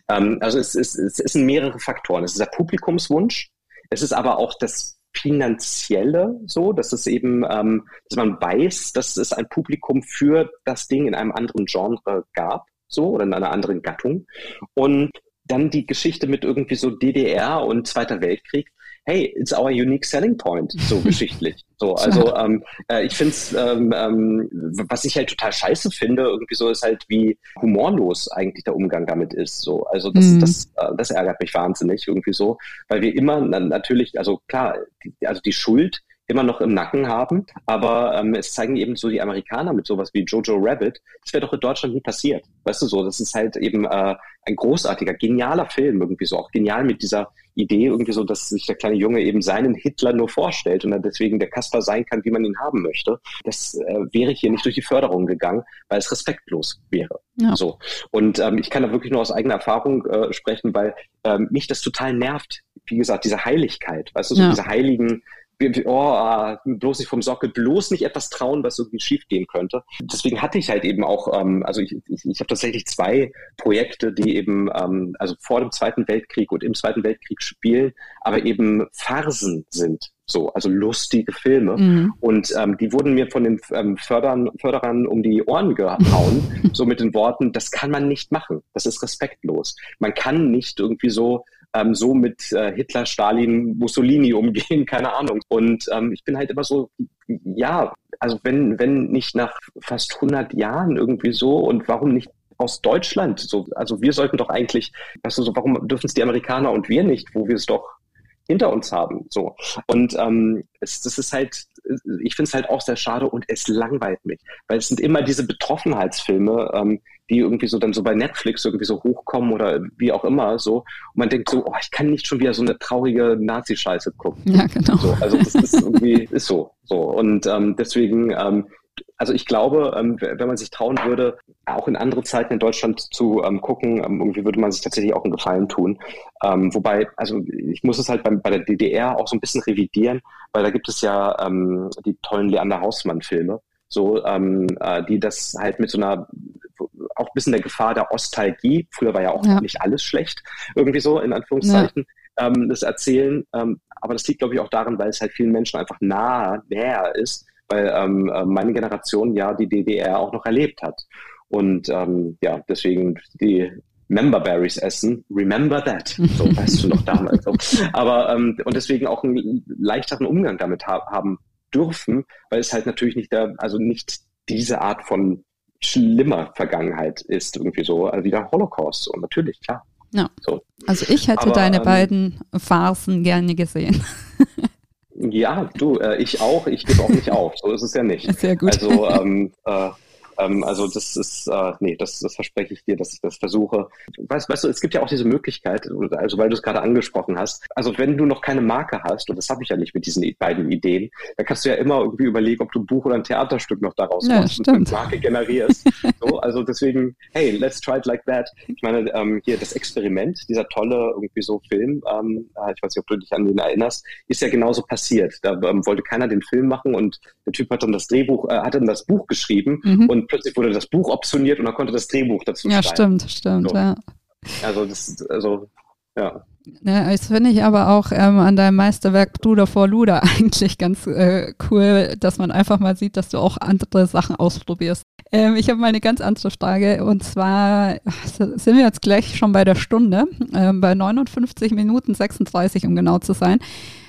Ähm, also es, es, es sind mehrere Faktoren. Es ist der Publikumswunsch, es ist aber auch das finanzielle so, dass es eben, ähm, dass man weiß, dass es ein Publikum für das Ding in einem anderen Genre gab, so oder in einer anderen Gattung. Und dann die Geschichte mit irgendwie so DDR und Zweiter Weltkrieg hey, it's our unique selling point, so geschichtlich. So, also ähm, äh, ich finde es, ähm, ähm, was ich halt total scheiße finde, irgendwie so ist halt, wie humorlos eigentlich der Umgang damit ist. So, also das, mhm. das, äh, das ärgert mich wahnsinnig irgendwie so, weil wir immer natürlich, also klar, die, also die Schuld immer noch im Nacken haben. Aber ähm, es zeigen eben so die Amerikaner mit sowas wie Jojo Rabbit. Das wäre doch in Deutschland nie passiert. Weißt du so, das ist halt eben äh, ein großartiger, genialer Film irgendwie so. Auch genial mit dieser Idee irgendwie so, dass sich der kleine Junge eben seinen Hitler nur vorstellt und dann deswegen der Kasper sein kann, wie man ihn haben möchte. Das äh, wäre hier nicht durch die Förderung gegangen, weil es respektlos wäre. Ja. So. Und ähm, ich kann da wirklich nur aus eigener Erfahrung äh, sprechen, weil ähm, mich das total nervt. Wie gesagt, diese Heiligkeit, weißt du, so ja. diese heiligen oh, bloß nicht vom Sockel, bloß nicht etwas trauen, was irgendwie schief gehen könnte. Deswegen hatte ich halt eben auch, ähm, also ich, ich, ich habe tatsächlich zwei Projekte, die eben ähm, also vor dem Zweiten Weltkrieg und im Zweiten Weltkrieg spielen, aber eben Farsen sind. So, also lustige Filme. Mhm. Und ähm, die wurden mir von den ähm, Fördern, Förderern um die Ohren gehauen, so mit den Worten, das kann man nicht machen. Das ist respektlos. Man kann nicht irgendwie so ähm, so mit äh, Hitler, Stalin, Mussolini umgehen, keine Ahnung. Und ähm, ich bin halt immer so, ja, also wenn, wenn nicht nach fast 100 Jahren irgendwie so und warum nicht aus Deutschland? So, also wir sollten doch eigentlich, weißt du, so, warum dürfen es die Amerikaner und wir nicht, wo wir es doch hinter uns haben. So. Und ähm, es, das ist halt, ich finde es halt auch sehr schade und es langweilt mich. Weil es sind immer diese Betroffenheitsfilme, ähm, die irgendwie so dann so bei Netflix irgendwie so hochkommen oder wie auch immer so. Und man denkt so, oh, ich kann nicht schon wieder so eine traurige Nazi-Scheiße gucken. Ja, genau. So, also das ist irgendwie, ist so. So. Und ähm, deswegen, ähm, also ich glaube, ähm, wenn man sich trauen würde, auch in andere Zeiten in Deutschland zu ähm, gucken, ähm, irgendwie würde man sich tatsächlich auch einen Gefallen tun. Wobei, also ich muss es halt bei, der DDR auch so ein bisschen revidieren, weil da gibt es ja die tollen Leander Hausmann-Filme, so äh, die das halt mit so einer auch ein bisschen der Gefahr der Ostalgie, früher war ja auch ja. nicht alles schlecht, irgendwie so in Anführungszeichen, ja. ähm, das erzählen. Aber das liegt, glaube ich, auch daran, weil es halt vielen Menschen einfach nah, näher ist weil ähm, äh, meine Generation ja die DDR auch noch erlebt hat. Und ähm, ja, deswegen die Memberberries essen, remember that. So weißt du noch damals. So. Aber ähm, und deswegen auch einen leichteren Umgang damit ha haben dürfen, weil es halt natürlich nicht der, also nicht diese Art von schlimmer Vergangenheit ist, irgendwie so, also wie der Holocaust. Und natürlich, klar. Ja. So. Also ich hätte Aber, deine ähm, beiden Farsen gerne gesehen. Ja, du, äh, ich auch. Ich gebe auch nicht auf. So ist es ja nicht. Sehr gut. Also ähm, äh, ähm, also das ist, äh, nee, das, das verspreche ich dir, dass ich das versuche. Weißt, weißt du, es gibt ja auch diese Möglichkeit, also weil du es gerade angesprochen hast, also wenn du noch keine Marke hast, und das habe ich ja nicht mit diesen beiden Ideen, dann kannst du ja immer irgendwie überlegen, ob du ein Buch oder ein Theaterstück noch daraus ja, machst und eine Marke generierst. so, also deswegen, hey, let's try it like that. Ich meine, ähm, hier das Experiment, dieser tolle irgendwie so Film, ähm, äh, ich weiß nicht, ob du dich an den erinnerst, ist ja genauso passiert. Da ähm, wollte keiner den Film machen und der Typ hat dann das Drehbuch, äh, hat dann das Buch geschrieben mhm. und plötzlich wurde das Buch optioniert und dann konnte das Drehbuch dazu ja, schreiben. Stimmt, stimmt, so. ja. Also das, also, ja. Ja, das finde ich aber auch ähm, an deinem Meisterwerk Bruder vor Luder eigentlich ganz äh, cool, dass man einfach mal sieht, dass du auch andere Sachen ausprobierst. Ähm, ich habe mal eine ganz andere Frage und zwar sind wir jetzt gleich schon bei der Stunde, ähm, bei 59 Minuten 36, um genau zu sein.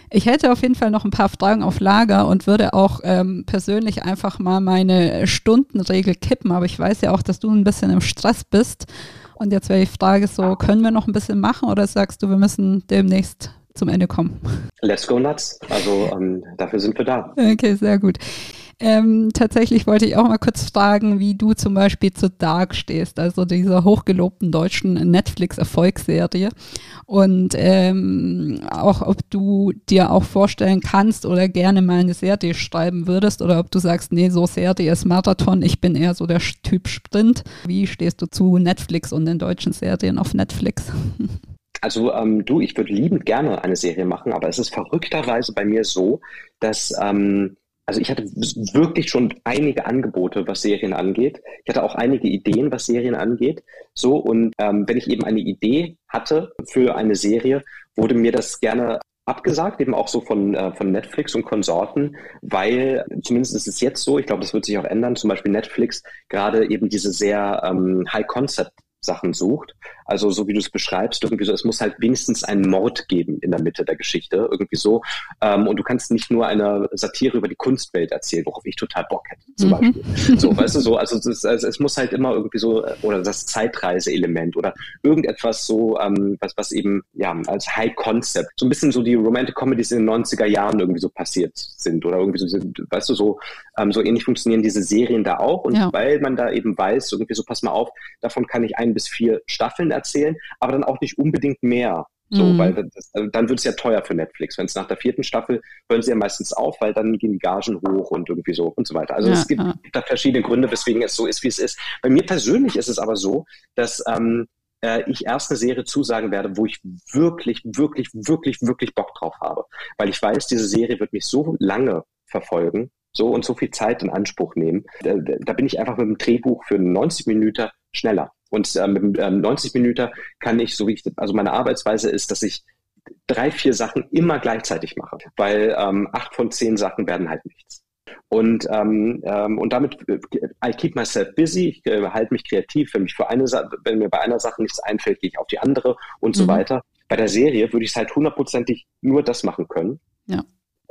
Ich hätte auf jeden Fall noch ein paar Fragen auf Lager und würde auch ähm, persönlich einfach mal meine Stundenregel kippen. Aber ich weiß ja auch, dass du ein bisschen im Stress bist. Und jetzt wäre die Frage so, können wir noch ein bisschen machen oder sagst du, wir müssen demnächst zum Ende kommen? Let's go nuts. Also ähm, dafür sind wir da. Okay, sehr gut. Ähm, tatsächlich wollte ich auch mal kurz fragen, wie du zum Beispiel zu Dark stehst, also dieser hochgelobten deutschen Netflix-Erfolgsserie. Und ähm, auch, ob du dir auch vorstellen kannst oder gerne mal eine Serie schreiben würdest oder ob du sagst, nee, so Serie ist Marathon, ich bin eher so der Typ Sprint. Wie stehst du zu Netflix und den deutschen Serien auf Netflix? Also ähm, du, ich würde liebend gerne eine Serie machen, aber es ist verrückterweise bei mir so, dass ähm, also ich hatte wirklich schon einige Angebote, was Serien angeht. Ich hatte auch einige Ideen, was Serien angeht. So, und ähm, wenn ich eben eine Idee hatte für eine Serie, wurde mir das gerne abgesagt, eben auch so von, äh, von Netflix und Konsorten, weil zumindest ist es jetzt so, ich glaube, das wird sich auch ändern, zum Beispiel Netflix gerade eben diese sehr ähm, High-Concept Sachen sucht. Also so wie du es beschreibst, irgendwie so, es muss halt wenigstens einen Mord geben in der Mitte der Geschichte, irgendwie so. Ähm, und du kannst nicht nur eine Satire über die Kunstwelt erzählen, worauf ich total Bock hätte, zum mhm. Beispiel. So, weißt du, so, also, das, also, es muss halt immer irgendwie so, oder das Zeitreise-Element oder irgendetwas so, ähm, was, was eben, ja, als High Concept, so ein bisschen so die Romantic Comedies in den 90er Jahren irgendwie so passiert sind oder irgendwie so, weißt du, so, ähm, so ähnlich funktionieren diese Serien da auch. Und ja. weil man da eben weiß, irgendwie so, pass mal auf, davon kann ich ein bis vier Staffeln erzählen, aber dann auch nicht unbedingt mehr. So, mhm. weil das, dann wird es ja teuer für Netflix. Wenn es nach der vierten Staffel hören sie ja meistens auf, weil dann gehen die Gagen hoch und irgendwie so und so weiter. Also ja, es gibt, ja. da verschiedene Gründe, weswegen es so ist, wie es ist. Bei mir persönlich ist es aber so, dass ähm, äh, ich erst eine Serie zusagen werde, wo ich wirklich, wirklich, wirklich, wirklich Bock drauf habe. Weil ich weiß, diese Serie wird mich so lange verfolgen, so und so viel Zeit in Anspruch nehmen. Da, da bin ich einfach mit dem Drehbuch für 90 Minuten schneller. Und äh, mit ähm, 90 Minuten kann ich, so wie ich, also meine Arbeitsweise ist, dass ich drei, vier Sachen immer gleichzeitig mache, weil ähm, acht von zehn Sachen werden halt nichts. Und, ähm, ähm, und damit, äh, I keep myself busy, ich äh, halte mich kreativ, wenn, mich für eine, wenn mir bei einer Sache nichts einfällt, gehe ich auf die andere und mhm. so weiter. Bei der Serie würde ich es halt hundertprozentig nur das machen können. Ja.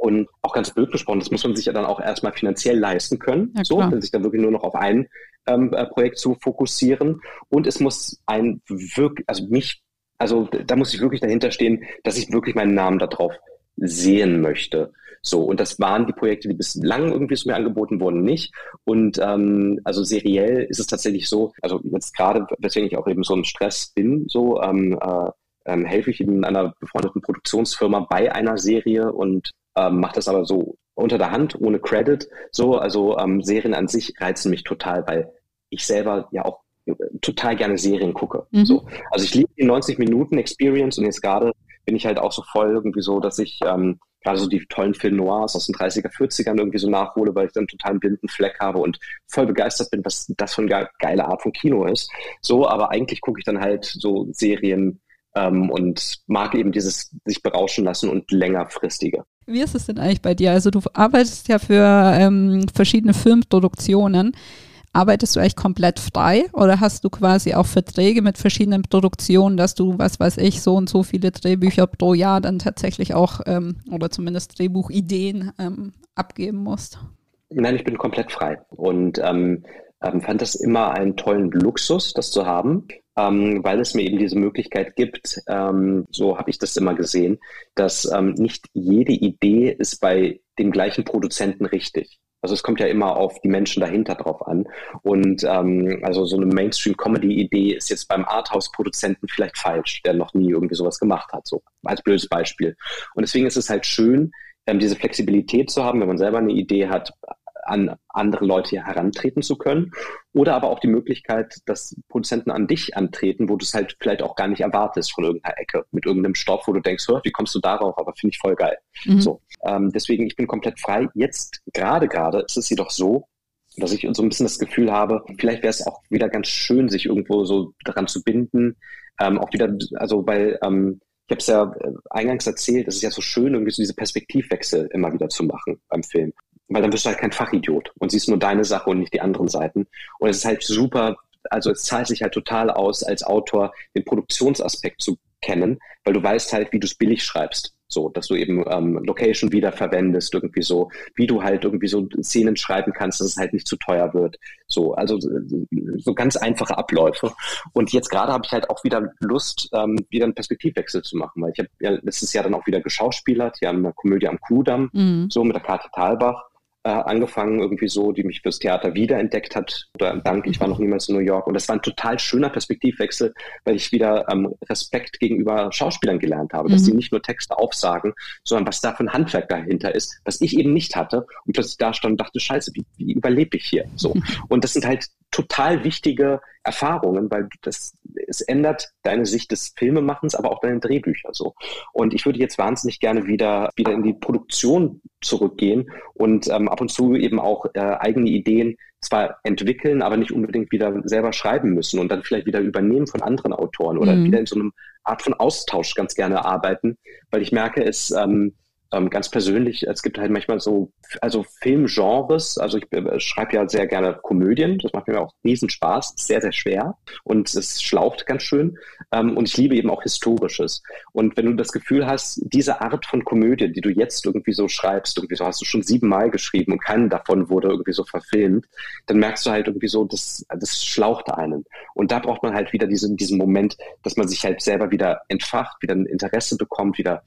Und auch ganz blöd gesprochen, das muss man sich ja dann auch erstmal finanziell leisten können, ja, so, wenn sich dann wirklich nur noch auf ein ähm, äh, Projekt zu fokussieren. Und es muss ein wirklich, also mich, also da muss ich wirklich dahinter stehen, dass ich wirklich meinen Namen darauf sehen möchte. So, und das waren die Projekte, die bislang irgendwie zu mir angeboten wurden, nicht. Und ähm, also seriell ist es tatsächlich so, also jetzt gerade, weswegen ich auch eben so ein Stress bin, so ähm, äh, ähm, helfe ich in einer befreundeten Produktionsfirma bei einer Serie und ähm, mache das aber so unter der Hand, ohne Credit. So, also ähm, Serien an sich reizen mich total, weil ich selber ja auch äh, total gerne Serien gucke. Mhm. So. Also ich liebe die 90 Minuten Experience und jetzt gerade bin ich halt auch so voll irgendwie so, dass ich ähm, gerade so die tollen Film Noirs aus den 30er, 40ern irgendwie so nachhole, weil ich dann total einen blinden Fleck habe und voll begeistert bin, was das für eine geile Art von Kino ist. So, aber eigentlich gucke ich dann halt so Serien ähm, und mag eben dieses sich berauschen lassen und längerfristige. Wie ist es denn eigentlich bei dir? Also du arbeitest ja für ähm, verschiedene Filmproduktionen. Arbeitest du eigentlich komplett frei oder hast du quasi auch Verträge mit verschiedenen Produktionen, dass du, was weiß ich, so und so viele Drehbücher pro Jahr dann tatsächlich auch ähm, oder zumindest Drehbuchideen ähm, abgeben musst? Nein, ich bin komplett frei und ähm, ähm fand das immer einen tollen Luxus, das zu haben ähm, weil es mir eben diese Möglichkeit gibt, ähm, so habe ich das immer gesehen, dass ähm, nicht jede Idee ist bei dem gleichen Produzenten richtig. Also es kommt ja immer auf die Menschen dahinter drauf an. Und ähm, also so eine Mainstream-Comedy-Idee ist jetzt beim Arthouse-Produzenten vielleicht falsch, der noch nie irgendwie sowas gemacht hat, so als blödes Beispiel. Und deswegen ist es halt schön, ähm, diese Flexibilität zu haben, wenn man selber eine Idee hat, an andere Leute herantreten zu können. Oder aber auch die Möglichkeit, dass Produzenten an dich antreten, wo du es halt vielleicht auch gar nicht erwartest von irgendeiner Ecke, mit irgendeinem Stoff, wo du denkst, wie kommst du darauf? Aber finde ich voll geil. Mhm. So, ähm, deswegen, ich bin komplett frei. Jetzt, gerade, gerade, ist es jedoch so, dass ich so ein bisschen das Gefühl habe, vielleicht wäre es auch wieder ganz schön, sich irgendwo so daran zu binden. Ähm, auch wieder, also weil ähm, ich habe es ja äh, eingangs erzählt, es ist ja so schön, irgendwie so diese Perspektivwechsel immer wieder zu machen beim Film weil dann bist du halt kein Fachidiot und siehst nur deine Sache und nicht die anderen Seiten. Und es ist halt super, also es zahlt sich halt total aus, als Autor den Produktionsaspekt zu kennen, weil du weißt halt, wie du es billig schreibst. So, dass du eben ähm, Location wieder verwendest, irgendwie so, wie du halt irgendwie so Szenen schreiben kannst, dass es halt nicht zu teuer wird. So, also so ganz einfache Abläufe. Und jetzt gerade habe ich halt auch wieder Lust, ähm, wieder einen Perspektivwechsel zu machen, weil ich habe ja letztes Jahr dann auch wieder geschauspielert, hier an der Komödie am Kudamm, mhm. so mit der Karte Talbach äh, angefangen, irgendwie so, die mich fürs Theater wiederentdeckt hat. Oder dank, ich war noch niemals in New York. Und das war ein total schöner Perspektivwechsel, weil ich wieder ähm, Respekt gegenüber Schauspielern gelernt habe, mhm. dass sie nicht nur Texte aufsagen, sondern was da für ein Handwerk dahinter ist, was ich eben nicht hatte. Und plötzlich da stand und dachte, scheiße, wie, wie überlebe ich hier? So. Und das sind halt total wichtige Erfahrungen, weil das, es ändert deine Sicht des Filmemachens, aber auch deine Drehbücher so. Und ich würde jetzt wahnsinnig gerne wieder, wieder in die Produktion zurückgehen und ähm, ab und zu eben auch äh, eigene Ideen zwar entwickeln, aber nicht unbedingt wieder selber schreiben müssen und dann vielleicht wieder übernehmen von anderen Autoren oder mhm. wieder in so einem Art von Austausch ganz gerne arbeiten, weil ich merke, es ähm, ähm, ganz persönlich, es gibt halt manchmal so, also Filmgenres, also ich äh, schreibe ja sehr gerne Komödien, das macht mir auch riesen Spaß, sehr, sehr schwer und es schlaucht ganz schön ähm, und ich liebe eben auch Historisches. Und wenn du das Gefühl hast, diese Art von Komödie, die du jetzt irgendwie so schreibst, irgendwie so hast du schon siebenmal geschrieben und keinen davon wurde irgendwie so verfilmt, dann merkst du halt irgendwie so, das, das schlaucht einen. Und da braucht man halt wieder diesen, diesen Moment, dass man sich halt selber wieder entfacht, wieder ein Interesse bekommt, wieder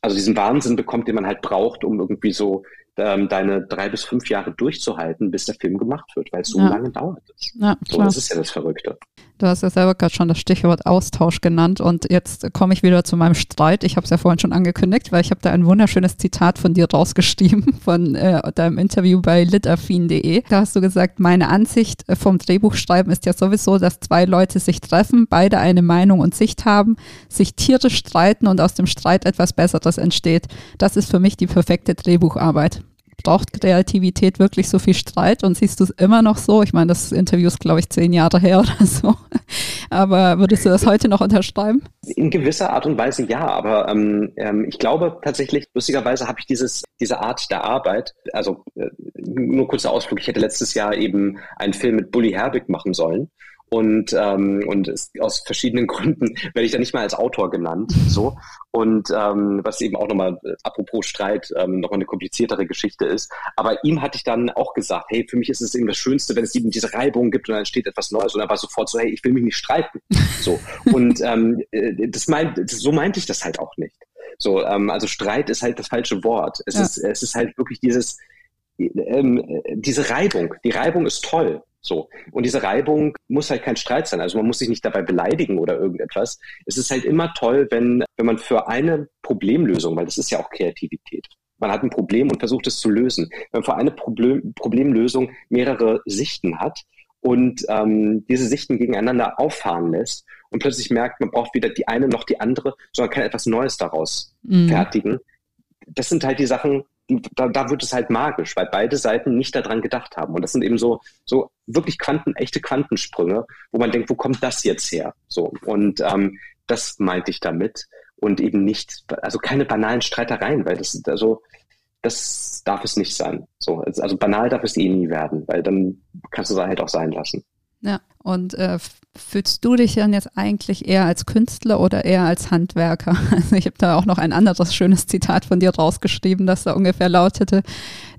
also diesen Wahnsinn bekommt, den man halt braucht, um irgendwie so ähm, deine drei bis fünf Jahre durchzuhalten, bis der Film gemacht wird, weil es so ja. lange dauert. Ja, so, das ist ja das Verrückte. Du hast ja selber gerade schon das Stichwort Austausch genannt und jetzt komme ich wieder zu meinem Streit. Ich habe es ja vorhin schon angekündigt, weil ich habe da ein wunderschönes Zitat von dir rausgeschrieben von äh, deinem Interview bei litaffin.de. Da hast du gesagt, meine Ansicht vom Drehbuchschreiben ist ja sowieso, dass zwei Leute sich treffen, beide eine Meinung und Sicht haben, sich tierisch streiten und aus dem Streit etwas Besseres entsteht. Das ist für mich die perfekte Drehbucharbeit braucht Kreativität wirklich so viel Streit und siehst du es immer noch so? Ich meine, das Interview ist, glaube ich, zehn Jahre her oder so. Aber würdest du das heute noch unterschreiben? In gewisser Art und Weise ja, aber ähm, ähm, ich glaube tatsächlich, lustigerweise habe ich dieses, diese Art der Arbeit, also äh, nur kurzer Ausflug, ich hätte letztes Jahr eben einen Film mit Bully Herbig machen sollen und ähm, und es, aus verschiedenen Gründen werde ich da nicht mal als Autor genannt so. Und ähm, was eben auch nochmal äh, apropos Streit ähm, nochmal eine kompliziertere Geschichte ist. Aber ihm hatte ich dann auch gesagt hey für mich ist es eben das Schönste wenn es eben diese Reibung gibt und dann entsteht etwas Neues. Und er war sofort so hey ich will mich nicht streiten so. Und ähm, äh, das meint das, so meinte ich das halt auch nicht. So ähm, also Streit ist halt das falsche Wort. Es ja. ist es ist halt wirklich dieses ähm, diese Reibung. Die Reibung ist toll so. Und diese Reibung muss halt kein Streit sein. Also man muss sich nicht dabei beleidigen oder irgendetwas. Es ist halt immer toll, wenn, wenn man für eine Problemlösung, weil das ist ja auch Kreativität. Man hat ein Problem und versucht es zu lösen. Wenn man für eine Problem, Problemlösung mehrere Sichten hat und ähm, diese Sichten gegeneinander auffahren lässt und plötzlich merkt, man braucht weder die eine noch die andere, sondern kann etwas Neues daraus mhm. fertigen. Das sind halt die Sachen, da, da wird es halt magisch, weil beide Seiten nicht daran gedacht haben. Und das sind eben so, so wirklich Quanten, echte Quantensprünge, wo man denkt, wo kommt das jetzt her? So. Und ähm, das meinte ich damit. Und eben nicht, also keine banalen Streitereien, weil das, also, das darf es nicht sein. So, also banal darf es eh nie werden, weil dann kannst du es halt auch sein lassen. Ja, und äh, fühlst du dich dann jetzt eigentlich eher als Künstler oder eher als Handwerker? Also ich habe da auch noch ein anderes schönes Zitat von dir rausgeschrieben, das da ungefähr lautete,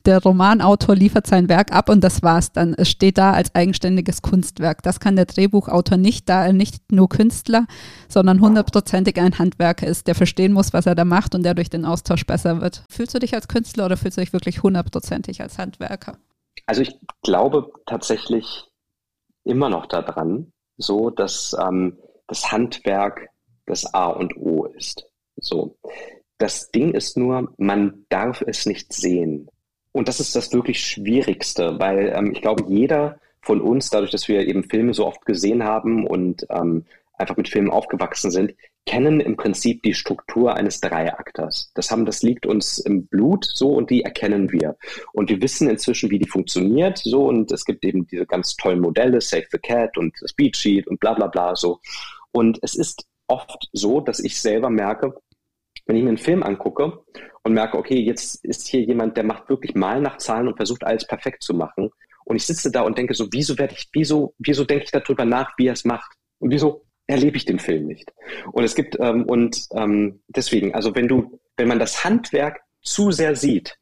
der Romanautor liefert sein Werk ab und das war's dann. Es steht da als eigenständiges Kunstwerk. Das kann der Drehbuchautor nicht, da er nicht nur Künstler, sondern hundertprozentig ein Handwerker ist, der verstehen muss, was er da macht und der durch den Austausch besser wird. Fühlst du dich als Künstler oder fühlst du dich wirklich hundertprozentig als Handwerker? Also ich glaube tatsächlich, immer noch daran, so dass ähm, das Handwerk das A und O ist. So. Das Ding ist nur, man darf es nicht sehen. Und das ist das wirklich Schwierigste, weil ähm, ich glaube, jeder von uns, dadurch, dass wir eben Filme so oft gesehen haben und ähm, einfach mit Filmen aufgewachsen sind, kennen im Prinzip die Struktur eines Dreiakters. Das haben, das liegt uns im Blut so und die erkennen wir. Und wir wissen inzwischen, wie die funktioniert so und es gibt eben diese ganz tollen Modelle, Save the Cat und Speed Sheet und bla bla bla so. Und es ist oft so, dass ich selber merke, wenn ich mir einen Film angucke und merke, okay, jetzt ist hier jemand, der macht wirklich mal nach Zahlen und versucht alles perfekt zu machen. Und ich sitze da und denke so, wieso werde ich, wieso, wieso denke ich darüber nach, wie er es macht? Und wieso erlebe ich den Film nicht. Und es gibt, ähm, und ähm, deswegen, also wenn du, wenn man das Handwerk zu sehr sieht,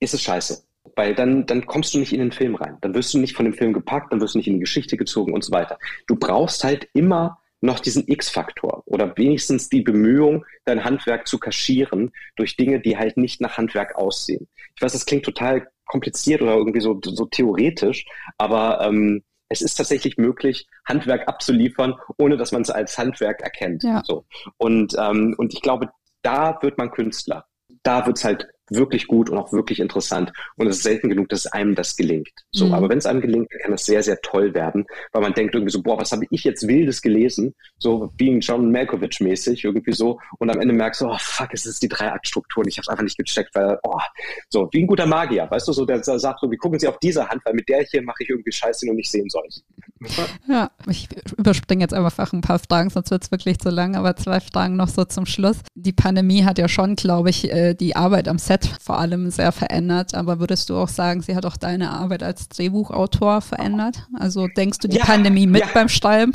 ist es scheiße. Weil dann, dann kommst du nicht in den Film rein. Dann wirst du nicht von dem Film gepackt, dann wirst du nicht in die Geschichte gezogen und so weiter. Du brauchst halt immer noch diesen X-Faktor oder wenigstens die Bemühung, dein Handwerk zu kaschieren durch Dinge, die halt nicht nach Handwerk aussehen. Ich weiß, das klingt total kompliziert oder irgendwie so, so theoretisch, aber ähm, es ist tatsächlich möglich, Handwerk abzuliefern, ohne dass man es als Handwerk erkennt. Ja. So. Und, ähm, und ich glaube, da wird man Künstler. Da wird es halt wirklich gut und auch wirklich interessant. Und es ist selten genug, dass einem das gelingt. So, mhm. aber wenn es einem gelingt, dann kann das sehr, sehr toll werden, weil man denkt irgendwie so, boah, was habe ich jetzt Wildes gelesen? So wie ein John Malkovich mäßig irgendwie so. Und am Ende merkst du, oh fuck, es ist die Dreiaktstruktur und ich habe es einfach nicht gecheckt, weil, oh, so wie ein guter Magier, weißt du, so der sagt so, wie gucken Sie auf diese Hand, weil mit der hier mache ich irgendwie Scheiße, den du nicht sehen sollst. Ja, ich überspringe jetzt einfach ein paar Fragen, sonst wird es wirklich zu lang, aber zwei Fragen noch so zum Schluss. Die Pandemie hat ja schon, glaube ich, äh, die Arbeit am Set vor allem sehr verändert, aber würdest du auch sagen, sie hat auch deine Arbeit als Drehbuchautor verändert? Also denkst du die ja, Pandemie mit ja. beim Schreiben?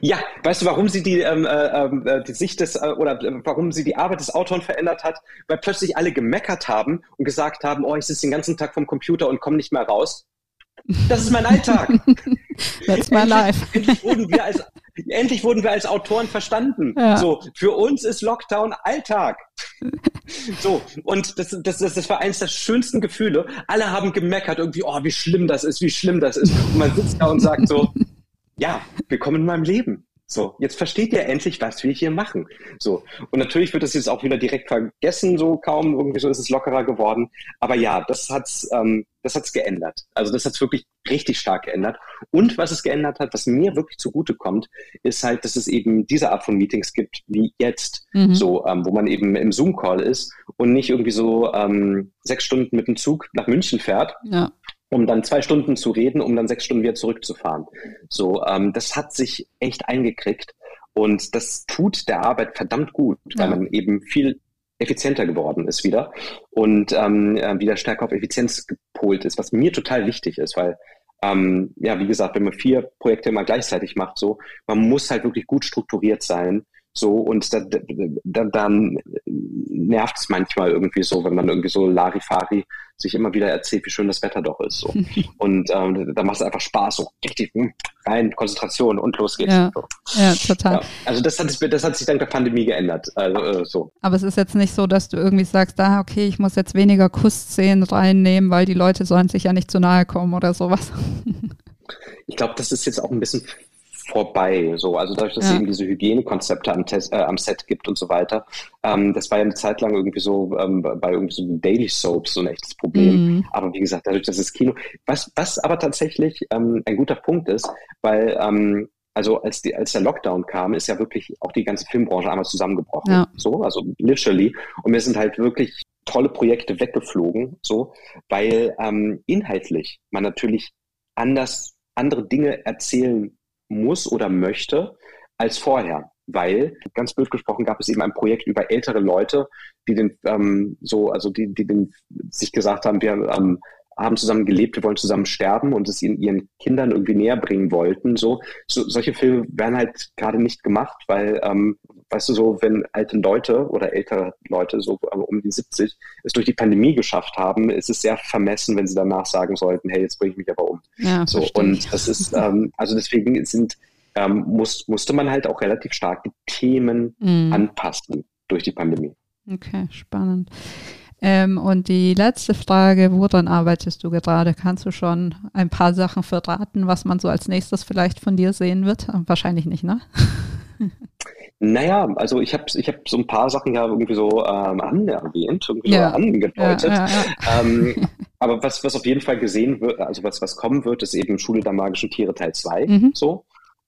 Ja, weißt du, warum sie die, ähm, äh, äh, die Sicht des äh, oder äh, warum sie die Arbeit des Autoren verändert hat? Weil plötzlich alle gemeckert haben und gesagt haben, oh, ich sitze den ganzen Tag vom Computer und komme nicht mehr raus. Das ist mein Alltag. That's my life. endlich wurden wir als endlich wurden wir als Autoren verstanden. Ja. So, für uns ist Lockdown Alltag. so, und das, das, das, das war eines der schönsten Gefühle. Alle haben gemeckert irgendwie, oh, wie schlimm das ist, wie schlimm das ist. Und man sitzt da und sagt so, ja, willkommen in meinem Leben. So, jetzt versteht ihr endlich, was wir hier machen. So, und natürlich wird das jetzt auch wieder direkt vergessen, so kaum, irgendwie so ist es lockerer geworden. Aber ja, das hat's, ähm, das hat's geändert. Also das hat's wirklich richtig stark geändert. Und was es geändert hat, was mir wirklich zugute kommt, ist halt, dass es eben diese Art von Meetings gibt, wie jetzt, mhm. so, ähm, wo man eben im Zoom-Call ist und nicht irgendwie so ähm, sechs Stunden mit dem Zug nach München fährt. Ja um dann zwei Stunden zu reden, um dann sechs Stunden wieder zurückzufahren. So, ähm, das hat sich echt eingekriegt und das tut der Arbeit verdammt gut, weil man eben viel effizienter geworden ist wieder und ähm, äh, wieder stärker auf Effizienz gepolt ist, was mir total wichtig ist, weil ähm, ja, wie gesagt, wenn man vier Projekte immer gleichzeitig macht, so, man muss halt wirklich gut strukturiert sein so, und da, da, dann nervt es manchmal irgendwie so, wenn man irgendwie so Larifari sich immer wieder erzählt, wie schön das Wetter doch ist. So. und ähm, da macht es einfach Spaß, so richtig hm, rein, Konzentration und los geht's. Ja, so. ja total. Ja, also das hat, sich, das hat sich dank der Pandemie geändert. Also, äh, so. Aber es ist jetzt nicht so, dass du irgendwie sagst, ah, okay, ich muss jetzt weniger Kussszenen reinnehmen, weil die Leute sollen sich ja nicht zu nahe kommen oder sowas. ich glaube, das ist jetzt auch ein bisschen vorbei. So, also dadurch, dass ja. es eben diese Hygienekonzepte am, Test, äh, am Set gibt und so weiter. Ähm, das war ja eine Zeit lang irgendwie so ähm, bei irgendwie so Daily Soaps so ein echtes Problem. Mhm. Aber wie gesagt, dadurch, dass es Kino, was, was aber tatsächlich ähm, ein guter Punkt ist, weil ähm, also als, die, als der Lockdown kam, ist ja wirklich auch die ganze Filmbranche einmal zusammengebrochen. Ja. So, also literally. Und wir sind halt wirklich tolle Projekte weggeflogen, so, weil ähm, inhaltlich man natürlich anders andere Dinge erzählen muss oder möchte als vorher. Weil, ganz blöd gesprochen, gab es eben ein Projekt über ältere Leute, die den ähm, so, also die, die den, sich gesagt haben, wir ähm, haben zusammen gelebt, wir wollen zusammen sterben und es ihren, ihren Kindern irgendwie näher bringen wollten. So, so solche Filme werden halt gerade nicht gemacht, weil, ähm, weißt du, so, wenn alte Leute oder ältere Leute, so um die 70, es durch die Pandemie geschafft haben, ist es sehr vermessen, wenn sie danach sagen sollten, hey, jetzt bringe ich mich aber um. Ja, so, und das ist, ähm, also deswegen sind, ähm, muss, musste man halt auch relativ stark die Themen mhm. anpassen durch die Pandemie. Okay, spannend. Ähm, und die letzte Frage, woran arbeitest du gerade? Kannst du schon ein paar Sachen verraten, was man so als nächstes vielleicht von dir sehen wird? Wahrscheinlich nicht, ne? Naja, also ich habe ich hab so ein paar Sachen ja irgendwie so ähm, anerwähnt, irgendwie ja. so angedeutet. Ja, ja, ähm, aber was, was auf jeden Fall gesehen wird, also was, was kommen wird, ist eben Schule der magischen Tiere Teil 2. Mhm. So.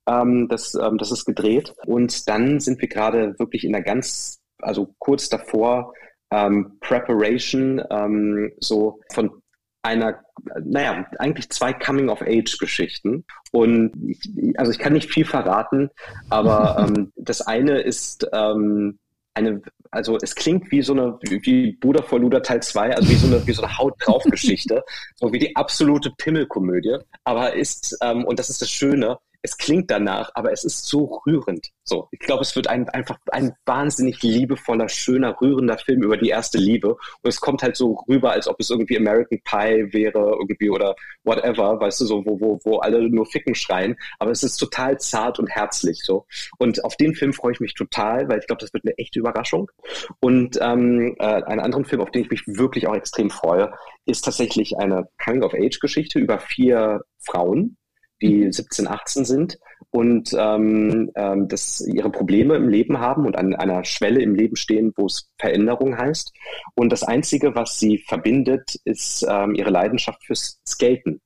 Ähm, das, ähm, das ist gedreht. Und dann sind wir gerade wirklich in der ganz, also kurz davor, ähm, Preparation ähm, so von einer, naja, eigentlich zwei Coming-of-Age-Geschichten. Und ich, also ich kann nicht viel verraten, aber ähm, das eine ist ähm, eine, also es klingt wie so eine, wie Bruder vor Luder Teil 2, also wie so eine, wie so eine Haut drauf Geschichte, so wie die absolute Pimmelkomödie. Aber ist, ähm, und das ist das Schöne, es klingt danach, aber es ist so rührend. So, ich glaube, es wird ein, einfach ein wahnsinnig liebevoller, schöner, rührender Film über die erste Liebe. Und es kommt halt so rüber, als ob es irgendwie American Pie wäre, irgendwie oder whatever, weißt du, so, wo, wo, wo alle nur Ficken schreien. Aber es ist total zart und herzlich so. Und auf den Film freue ich mich total, weil ich glaube, das wird eine echte Überraschung. Und ähm, äh, einen anderen Film, auf den ich mich wirklich auch extrem freue, ist tatsächlich eine Coming-of-Age-Geschichte über vier Frauen, die 17, mhm. 18 sind und ähm, ähm, das ihre Probleme im Leben haben und an einer Schwelle im Leben stehen, wo es Veränderung heißt. Und das Einzige, was sie verbindet, ist ähm, ihre Leidenschaft fürs Skaten.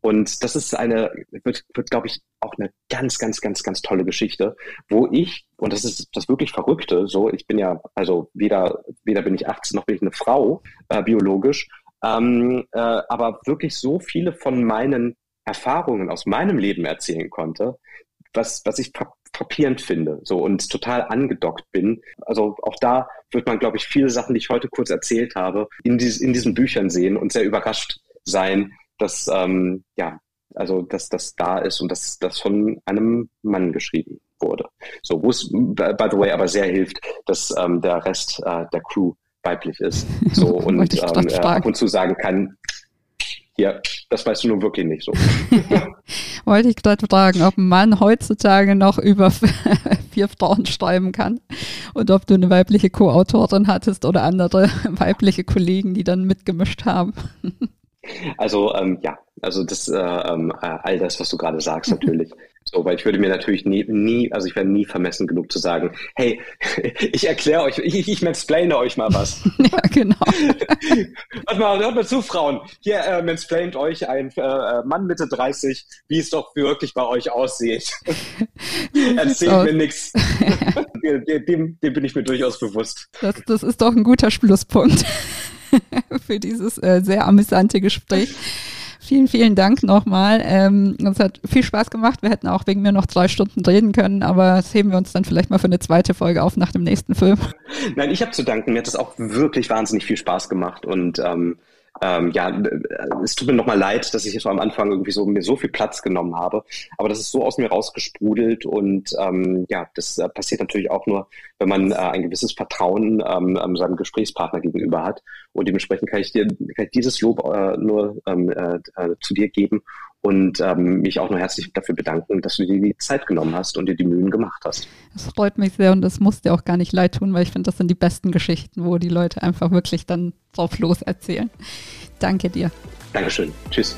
Und das ist eine, wird, wird glaube ich, auch eine ganz, ganz, ganz, ganz tolle Geschichte, wo ich, und das ist das wirklich Verrückte, so, ich bin ja, also weder, weder bin ich 18 noch bin ich eine Frau, äh, biologisch, ähm, äh, aber wirklich so viele von meinen Erfahrungen aus meinem Leben erzählen konnte, was, was ich frappierend finde so und total angedockt bin. Also auch da wird man, glaube ich, viele Sachen, die ich heute kurz erzählt habe, in, dies, in diesen Büchern sehen und sehr überrascht sein, dass ähm, ja, also dass das da ist und dass das von einem Mann geschrieben wurde. So, wo es by the way aber sehr hilft, dass ähm, der Rest äh, der Crew weiblich ist. So und ähm, äh, ab und zu sagen kann, ja, das weißt du nun wirklich nicht so. Wollte ich gerade fragen, ob ein Mann heutzutage noch über vier Frauen schreiben kann und ob du eine weibliche Co-Autorin hattest oder andere weibliche Kollegen, die dann mitgemischt haben. Also ähm, ja, also das äh, ähm, äh, all das, was du gerade sagst, natürlich. So, weil ich würde mir natürlich nie, nie, also ich wäre nie vermessen genug zu sagen, hey, ich erkläre euch, ich, ich mansplaine euch mal was. ja, genau. Warte mal, hört mal zu, Frauen. Hier äh, mansplaint euch ein äh, Mann Mitte 30, wie es doch wirklich bei euch aussieht. Erzählt mir nichts. Dem, dem bin ich mir durchaus bewusst. Das, das ist doch ein guter Schlusspunkt für dieses äh, sehr amüsante Gespräch. Vielen, vielen Dank nochmal. Ähm, es hat viel Spaß gemacht. Wir hätten auch wegen mir noch zwei Stunden reden können, aber das heben wir uns dann vielleicht mal für eine zweite Folge auf nach dem nächsten Film. Nein, ich habe zu danken. Mir hat das auch wirklich wahnsinnig viel Spaß gemacht und ähm, ähm, ja, äh, es tut mir nochmal leid, dass ich jetzt am Anfang irgendwie so mir so viel Platz genommen habe, aber das ist so aus mir rausgesprudelt und ähm, ja, das äh, passiert natürlich auch nur, wenn man äh, ein gewisses Vertrauen ähm, ähm seinem Gesprächspartner gegenüber hat. Und dementsprechend kann ich dir kann ich dieses Lob äh, nur ähm, äh, äh, zu dir geben und ähm, mich auch nur herzlich dafür bedanken, dass du dir die Zeit genommen hast und dir die Mühen gemacht hast. Das freut mich sehr und das muss dir auch gar nicht leid tun, weil ich finde, das sind die besten Geschichten, wo die Leute einfach wirklich dann drauf los erzählen. Danke dir. Dankeschön. Tschüss.